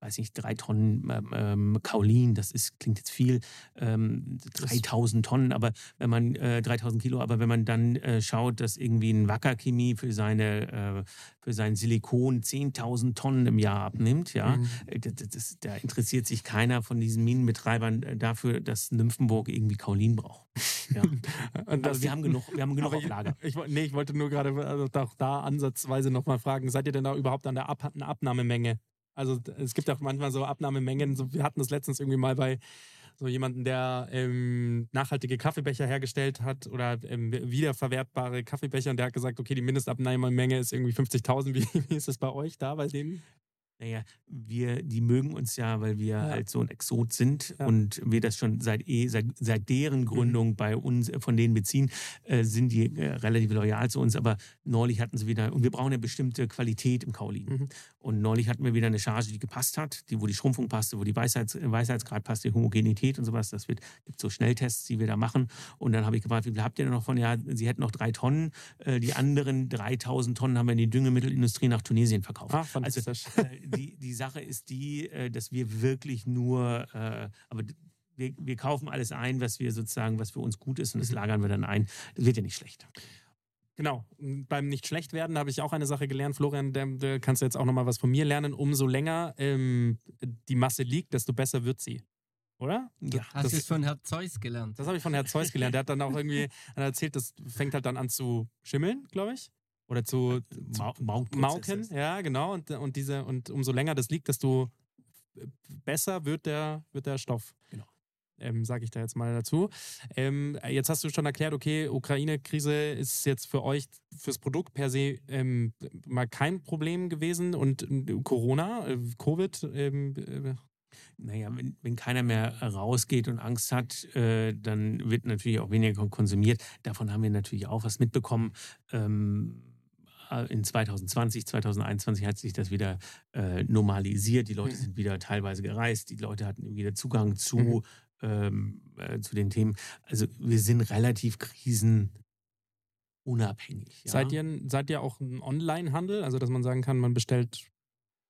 S3: weiß nicht, drei Tonnen ähm, ähm, Kaolin. Das ist, klingt jetzt viel, ähm, 3000 Tonnen, aber wenn man, äh, 3000 Kilo, aber wenn man dann äh, schaut, dass irgendwie ein Wacker Chemie für seine, äh, für sein Silikon 10.000 Tonnen im Jahr abnimmt, ja,
S4: Mhm.
S3: äh, das, das, da interessiert sich keiner von diesen Minenbetreibern äh, dafür, dass Nymphenburg irgendwie Kaolin braucht. Ja. *laughs* Aber wir haben genug, wir haben genug auf
S4: ich,
S3: Lager. *laughs*
S4: ich, woll- nee, ich wollte nur gerade also auch da ansatzweise nochmal fragen, seid ihr denn da überhaupt an der Ab Abnahmemenge? Also es gibt auch manchmal so Abnahmemengen, so, wir hatten das letztens irgendwie mal bei so jemanden, der ähm, nachhaltige Kaffeebecher hergestellt hat oder ähm, wiederverwertbare Kaffeebecher und der hat gesagt, okay, die Mindestabnahmemenge ist irgendwie 50.000. Wie, *laughs* wie ist das bei euch da, bei denen?
S3: Naja, wir, die mögen uns ja, weil wir
S4: Ja.
S3: halt so ein Exot sind
S4: Ja.
S3: und wir das schon seit, eh, seit, seit deren Gründung bei uns, äh, von denen beziehen, äh, sind die äh, relativ loyal zu uns. Aber neulich hatten sie wieder, und wir brauchen eine bestimmte Qualität im Kaolin.
S4: Mhm.
S3: Und neulich hatten wir wieder eine Charge, die gepasst hat, die, wo die Schrumpfung passte, wo die Weisheits, Weisheitsgrad passte, die Homogenität und sowas. Das wird, gibt so Schnelltests, die wir da machen. Und dann habe ich gefragt, wie viel habt ihr denn noch von? Ja, sie hätten noch drei Tonnen. Äh, die anderen 3000 Tonnen haben wir in die Düngemittelindustrie nach Tunesien verkauft.
S4: Ah, fantastisch.
S3: Äh, die, die Sache ist die, äh, dass wir wirklich nur, äh, aber wir, wir kaufen alles ein, was wir sozusagen, was für uns gut ist und das lagern wir dann ein. Das wird ja nicht schlecht.
S4: Genau. Beim nicht schlecht werden habe ich auch eine Sache gelernt. Florian, da kannst du jetzt auch nochmal was von mir lernen. Umso länger ähm, die Masse liegt, desto besser wird sie. Oder?
S3: Ja.
S5: Hast
S4: das,
S5: du es von Herrn Zeus gelernt?
S4: das habe ich von Herrn Zeus gelernt. Der hat dann auch irgendwie *laughs* hat erzählt, das fängt halt dann an zu schimmeln, glaube ich. Oder zu,
S3: Maukprozess
S4: Mauken. Ja, genau. Und, und, diese, und umso länger das liegt, desto besser wird der, wird der Stoff.
S3: Genau.
S4: Ähm, Sage ich da jetzt mal dazu. Ähm, jetzt hast du schon erklärt, okay, Ukraine-Krise ist jetzt für euch, fürs Produkt per se ähm, mal kein Problem gewesen und Corona, äh, Covid, ähm, äh,
S3: Naja, wenn, wenn keiner mehr rausgeht und Angst hat, äh, dann wird natürlich auch weniger kon- konsumiert. Davon haben wir natürlich auch was mitbekommen. Ähm, äh, in 2020, 2021 hat sich das wieder äh, normalisiert. Die Leute
S4: Mhm.
S3: sind wieder teilweise gereist. Die Leute hatten wieder Zugang zu,
S4: Mhm.
S3: ähm, äh, zu den Themen. Also wir sind relativ krisenunabhängig. Ja?
S4: seid, ihr, seid ihr auch ein Online-Handel? Also, dass man sagen kann, man bestellt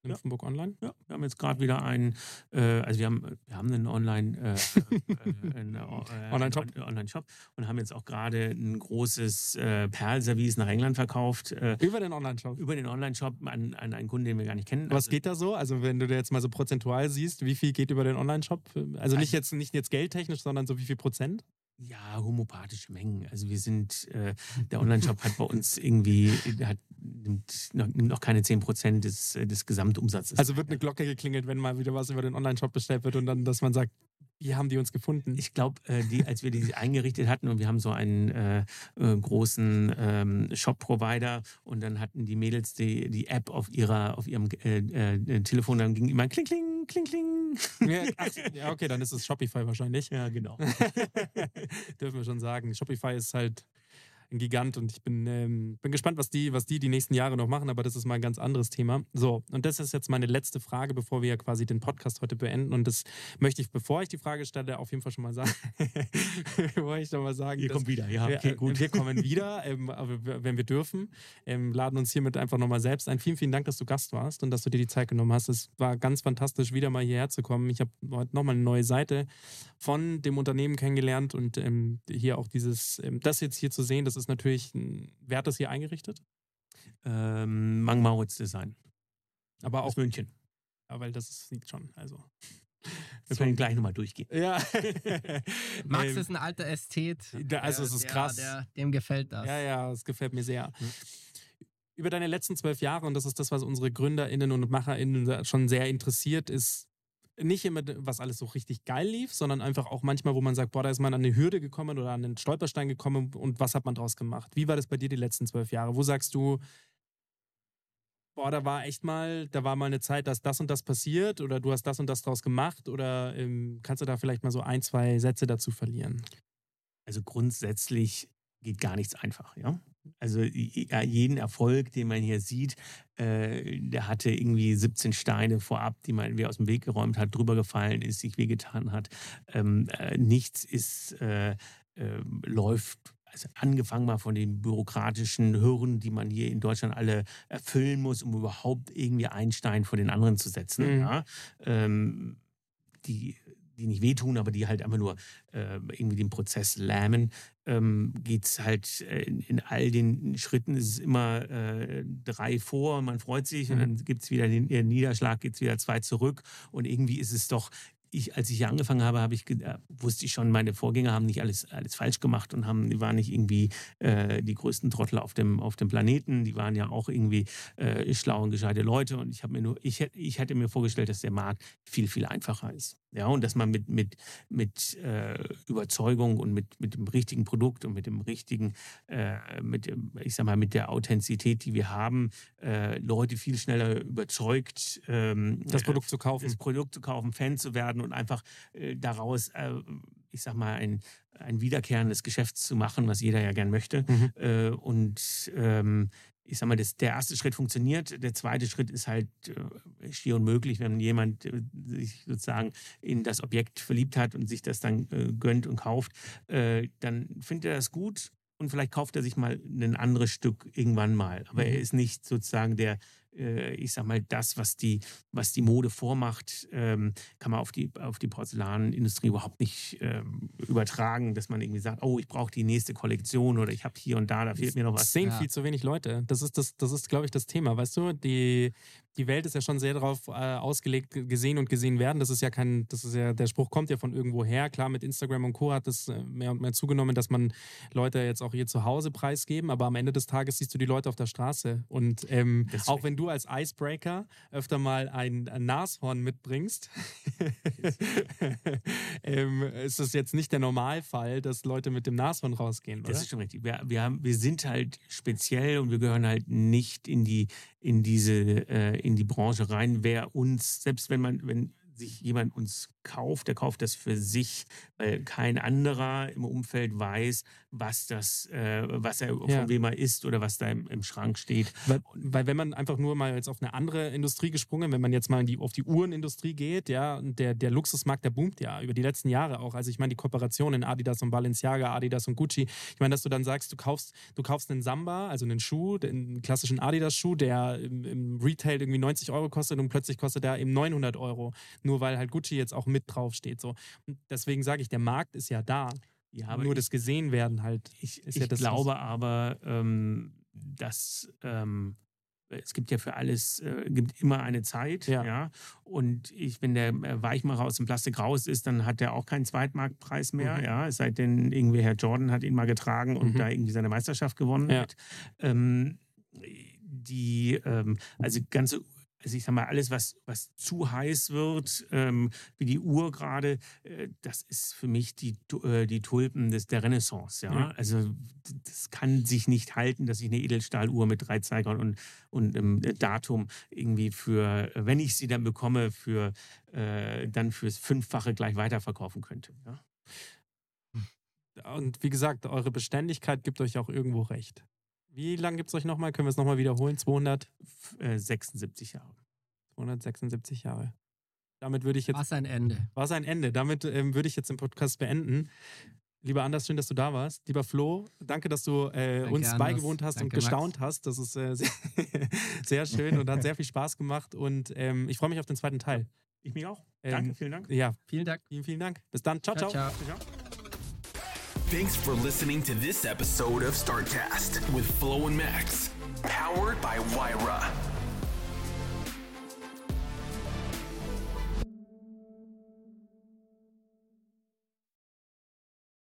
S4: in
S3: Ja.
S4: Online?
S3: Ja, wir haben jetzt gerade wieder einen, äh, also wir haben, wir haben einen Online, äh, äh, einen, *laughs* äh,
S4: Online-Shop.
S3: einen Online-Shop und haben jetzt auch gerade ein großes äh, Perlservice nach England verkauft, äh,
S4: Über den Online-Shop.
S3: über den Online-Shop an, an einen Kunden, den wir gar nicht kennen.
S4: Was
S3: Also,
S4: geht da so? Also wenn du dir jetzt mal so prozentual siehst, wie viel geht über den Online-Shop? Also nicht jetzt nicht jetzt geldtechnisch, sondern so wie viel Prozent?
S3: Ja, homopathische Mengen. Also wir sind, äh, *laughs* der Online-Shop hat bei uns irgendwie, hat, nimmt, noch, nimmt noch keine 10% des, äh, des Gesamtumsatzes.
S4: Also wird eine Glocke geklingelt, wenn mal wieder was über den Online-Shop bestellt wird und dann, dass man sagt, wie haben die uns gefunden?
S3: Ich glaube, äh, die, als wir die eingerichtet hatten und wir haben so einen äh, äh, großen ähm, Shop-Provider und dann hatten die Mädels die, die App auf ihrer auf ihrem äh, äh, Telefon, dann ging immer kling kling kling kling.
S4: ja, ach, ja, okay, dann ist es Shopify wahrscheinlich.
S3: Ja, genau. *laughs* *laughs*
S4: Dürfen wir schon sagen. Shopify ist halt ein Gigant und ich bin, ähm, bin gespannt, was die, was die die nächsten Jahre noch machen, aber das ist mal ein ganz anderes Thema. So, und das ist jetzt meine letzte Frage, bevor wir quasi den Podcast heute beenden. Und das möchte ich, bevor ich die Frage stelle, auf jeden Fall schon mal sagen. *laughs* bevor ich schon mal sagen,
S3: Ihr kommt wieder, ja,
S4: wir,
S3: okay,
S4: äh,
S3: gut.
S4: Wir kommen *laughs* wieder, ähm, wenn wir dürfen. Ähm, laden uns hiermit einfach nochmal selbst ein. Vielen, vielen Dank, dass du Gast warst und dass du dir die Zeit genommen hast. Es war ganz fantastisch, wieder mal hierher zu kommen. Ich habe heute nochmal eine neue Seite von dem Unternehmen kennengelernt und ähm, hier auch dieses, ähm, das jetzt hier zu sehen, das ist natürlich, ein- wer hat das hier eingerichtet?
S3: ähm, Mang Mauritz Design
S4: Aber auch,
S3: aus München.
S4: ja, weil das sieht schon, also.
S3: Wir können gleich nochmal durchgehen.
S4: Ja. *laughs*
S5: Max
S4: Ähm,
S5: ist ein alter Ästhet.
S4: Da- also es ist
S5: der,
S4: krass.
S5: Der, dem gefällt das.
S4: Ja, ja, es gefällt mir sehr. Über deine letzten zwölf Jahre, und das ist das, was unsere GründerInnen und MacherInnen schon sehr interessiert, ist nicht immer, was alles so richtig geil lief, sondern einfach auch manchmal, wo man sagt, boah, da ist man an eine Hürde gekommen oder an einen Stolperstein gekommen und was hat man draus gemacht? Wie war das bei dir die letzten zwölf Jahre? Wo sagst du, boah, da war echt mal, da war mal eine Zeit, dass das und das passiert oder du hast das und das draus gemacht oder ähm, kannst du da vielleicht mal so ein, zwei Sätze dazu verlieren?
S3: Also grundsätzlich geht gar nichts einfach, ja. Also jeden Erfolg, den man hier sieht, äh, der hatte irgendwie 17 Steine vorab, die man irgendwie aus dem Weg geräumt hat, drüber gefallen ist, sich wehgetan hat. Ähm, äh, nichts ist, äh, äh, läuft also angefangen mal von den bürokratischen Hürden, die man hier in Deutschland alle erfüllen muss, um überhaupt irgendwie einen Stein vor den anderen zu setzen.
S4: Mhm.
S3: Ja? Ähm, die, die nicht wehtun, aber die halt einfach nur äh, irgendwie den Prozess lähmen, ähm, geht es halt äh, in, in all den Schritten. Ist es immer äh, drei vor und man freut sich und dann gibt es wieder den, den Niederschlag, geht es wieder zwei zurück. Und irgendwie ist es doch ich, als ich hier angefangen habe, habe ich, äh, wusste ich schon, meine Vorgänger haben nicht alles, alles falsch gemacht und haben, die waren nicht irgendwie äh, die größten Trottel auf dem, auf dem Planeten. Die waren ja auch irgendwie äh, schlau und gescheite Leute. Und ich habe mir nur, ich, ich hätte mir vorgestellt, dass der Markt viel, viel einfacher ist. Ja, und dass man mit, mit, mit äh, Überzeugung und mit, mit dem richtigen Produkt und mit dem richtigen, äh, mit dem, ich sag mal, mit der Authentizität, die wir haben, äh, Leute viel schneller überzeugt, ähm,
S4: Das Produkt zu kaufen.
S3: das Produkt zu kaufen, Fan zu werden und einfach äh, daraus, äh, ich sag mal, ein, ein wiederkehrendes Geschäft zu machen, was jeder ja gern möchte.
S4: Mhm.
S3: Äh, und ähm, ich sag mal, das, der erste Schritt funktioniert. Der zweite Schritt ist halt äh, schier unmöglich, wenn jemand äh, sich sozusagen in das Objekt verliebt hat und sich das dann äh, gönnt und kauft, äh, dann findet er das gut und vielleicht kauft er sich mal ein anderes Stück irgendwann mal. Aber er ist nicht sozusagen der, ich sag mal, das, was die, was die Mode vormacht, ähm, kann man auf die, auf die Porzellanindustrie überhaupt nicht ähm, übertragen, dass man irgendwie sagt, oh, ich brauche die nächste Kollektion oder ich habe hier und da, da fehlt mir noch
S4: Es
S3: was.
S4: sehen
S5: Ja.
S4: viel zu wenig Leute. Das ist, das, das ist glaube ich, das Thema. Weißt du, die, die Welt ist ja schon sehr darauf äh, ausgelegt, gesehen und gesehen werden. Das ist ja kein, das ist ja, der Spruch kommt ja von irgendwo her. Klar, mit Instagram und Co. hat es äh, mehr und mehr zugenommen, dass man Leute jetzt auch hier zu Hause preisgeben, aber am Ende des Tages siehst du die Leute auf der Straße. Und ähm,
S3: Das
S4: auch wenn du als Icebreaker öfter mal ein, ein Nashorn mitbringst, *laughs* ähm, ist das jetzt nicht der Normalfall, dass Leute mit dem Nashorn rausgehen, oder?
S3: Das ist schon richtig. Wir, wir, haben, wir sind halt speziell und wir gehören halt nicht in die, in diese, äh, in die Branche rein. Wer uns, selbst wenn man, wenn sich jemand uns kauft, der kauft das für sich, weil kein anderer im Umfeld weiß, was das, äh, was er
S4: Ja.
S3: von wem er ist oder was da im, im Schrank steht.
S4: Weil, weil wenn man einfach nur mal jetzt auf eine andere Industrie gesprungen, wenn man jetzt mal in die, auf die Uhrenindustrie geht, ja, der, der Luxusmarkt, der boomt ja über die letzten Jahre auch. Also ich meine, die Kooperationen Adidas und Balenciaga, Adidas und Gucci. Ich meine, dass du dann sagst, du kaufst, du kaufst einen Samba, also einen Schuh, einen klassischen Adidas-Schuh, der im, im Retail irgendwie 90 Euro kostet und plötzlich kostet der eben 900 Euro. Nur weil halt Gucci jetzt auch mit drauf steht. So. Und deswegen sage ich, der Markt ist ja da.
S3: Ja,
S4: nur
S3: ich-
S4: das gesehen werden halt.
S3: Ich, ich
S4: ja das,
S3: glaube aber, ähm, dass ähm, es gibt ja für alles äh, gibt immer eine Zeit,
S4: Ja.
S3: ja. Und ich, wenn der äh, Weichmacher aus dem Plastik raus ist, dann hat er auch keinen Zweitmarktpreis mehr,
S4: Mhm.
S3: ja. Es sei denn, irgendwie Herr Jordan hat ihn mal getragen und
S4: Mhm.
S3: da irgendwie seine Meisterschaft gewonnen
S4: Ja.
S3: hat. Ähm, die, ähm, also ganze also ich sag mal, alles, was, was zu heiß wird, ähm, wie die Uhr gerade, äh, das ist für mich die, äh, die Tulpen des, der Renaissance. Ja?
S4: Ja.
S3: Also d- das kann sich nicht halten, dass ich eine Edelstahluhr mit drei Zeigern und, und einem Datum irgendwie für, wenn ich sie dann bekomme, für äh, dann fürs Fünffache gleich weiterverkaufen könnte. Ja?
S4: Und wie gesagt, eure Beständigkeit gibt euch auch irgendwo recht. Wie lange gibt es euch nochmal? Können wir es nochmal wiederholen? 200,
S3: F- Äh, 76 Jahre.
S4: 276 Jahre. Damit würde ich jetzt.
S5: Was ein Ende.
S4: War es ein Ende. Damit ähm, würde ich jetzt den Podcast beenden. Lieber Anders, schön, dass du da warst. Lieber Flo, danke, dass du äh,
S5: Danke,
S4: uns
S5: Anders.
S4: beigewohnt hast
S5: Danke,
S4: und gestaunt hast. Das ist äh, sehr, *laughs* sehr schön und hat sehr viel Spaß gemacht. Und ähm, ich freue mich auf den zweiten Teil.
S3: Ich mich auch.
S4: Ähm,
S3: Danke, vielen Dank.
S4: Ja,
S5: Vielen Dank.
S4: vielen, vielen Dank. Bis dann. ciao. ciao.
S5: ciao. ciao.
S2: Thanks for listening to this episode of StartCast with Flo and Max, powered by Wyra.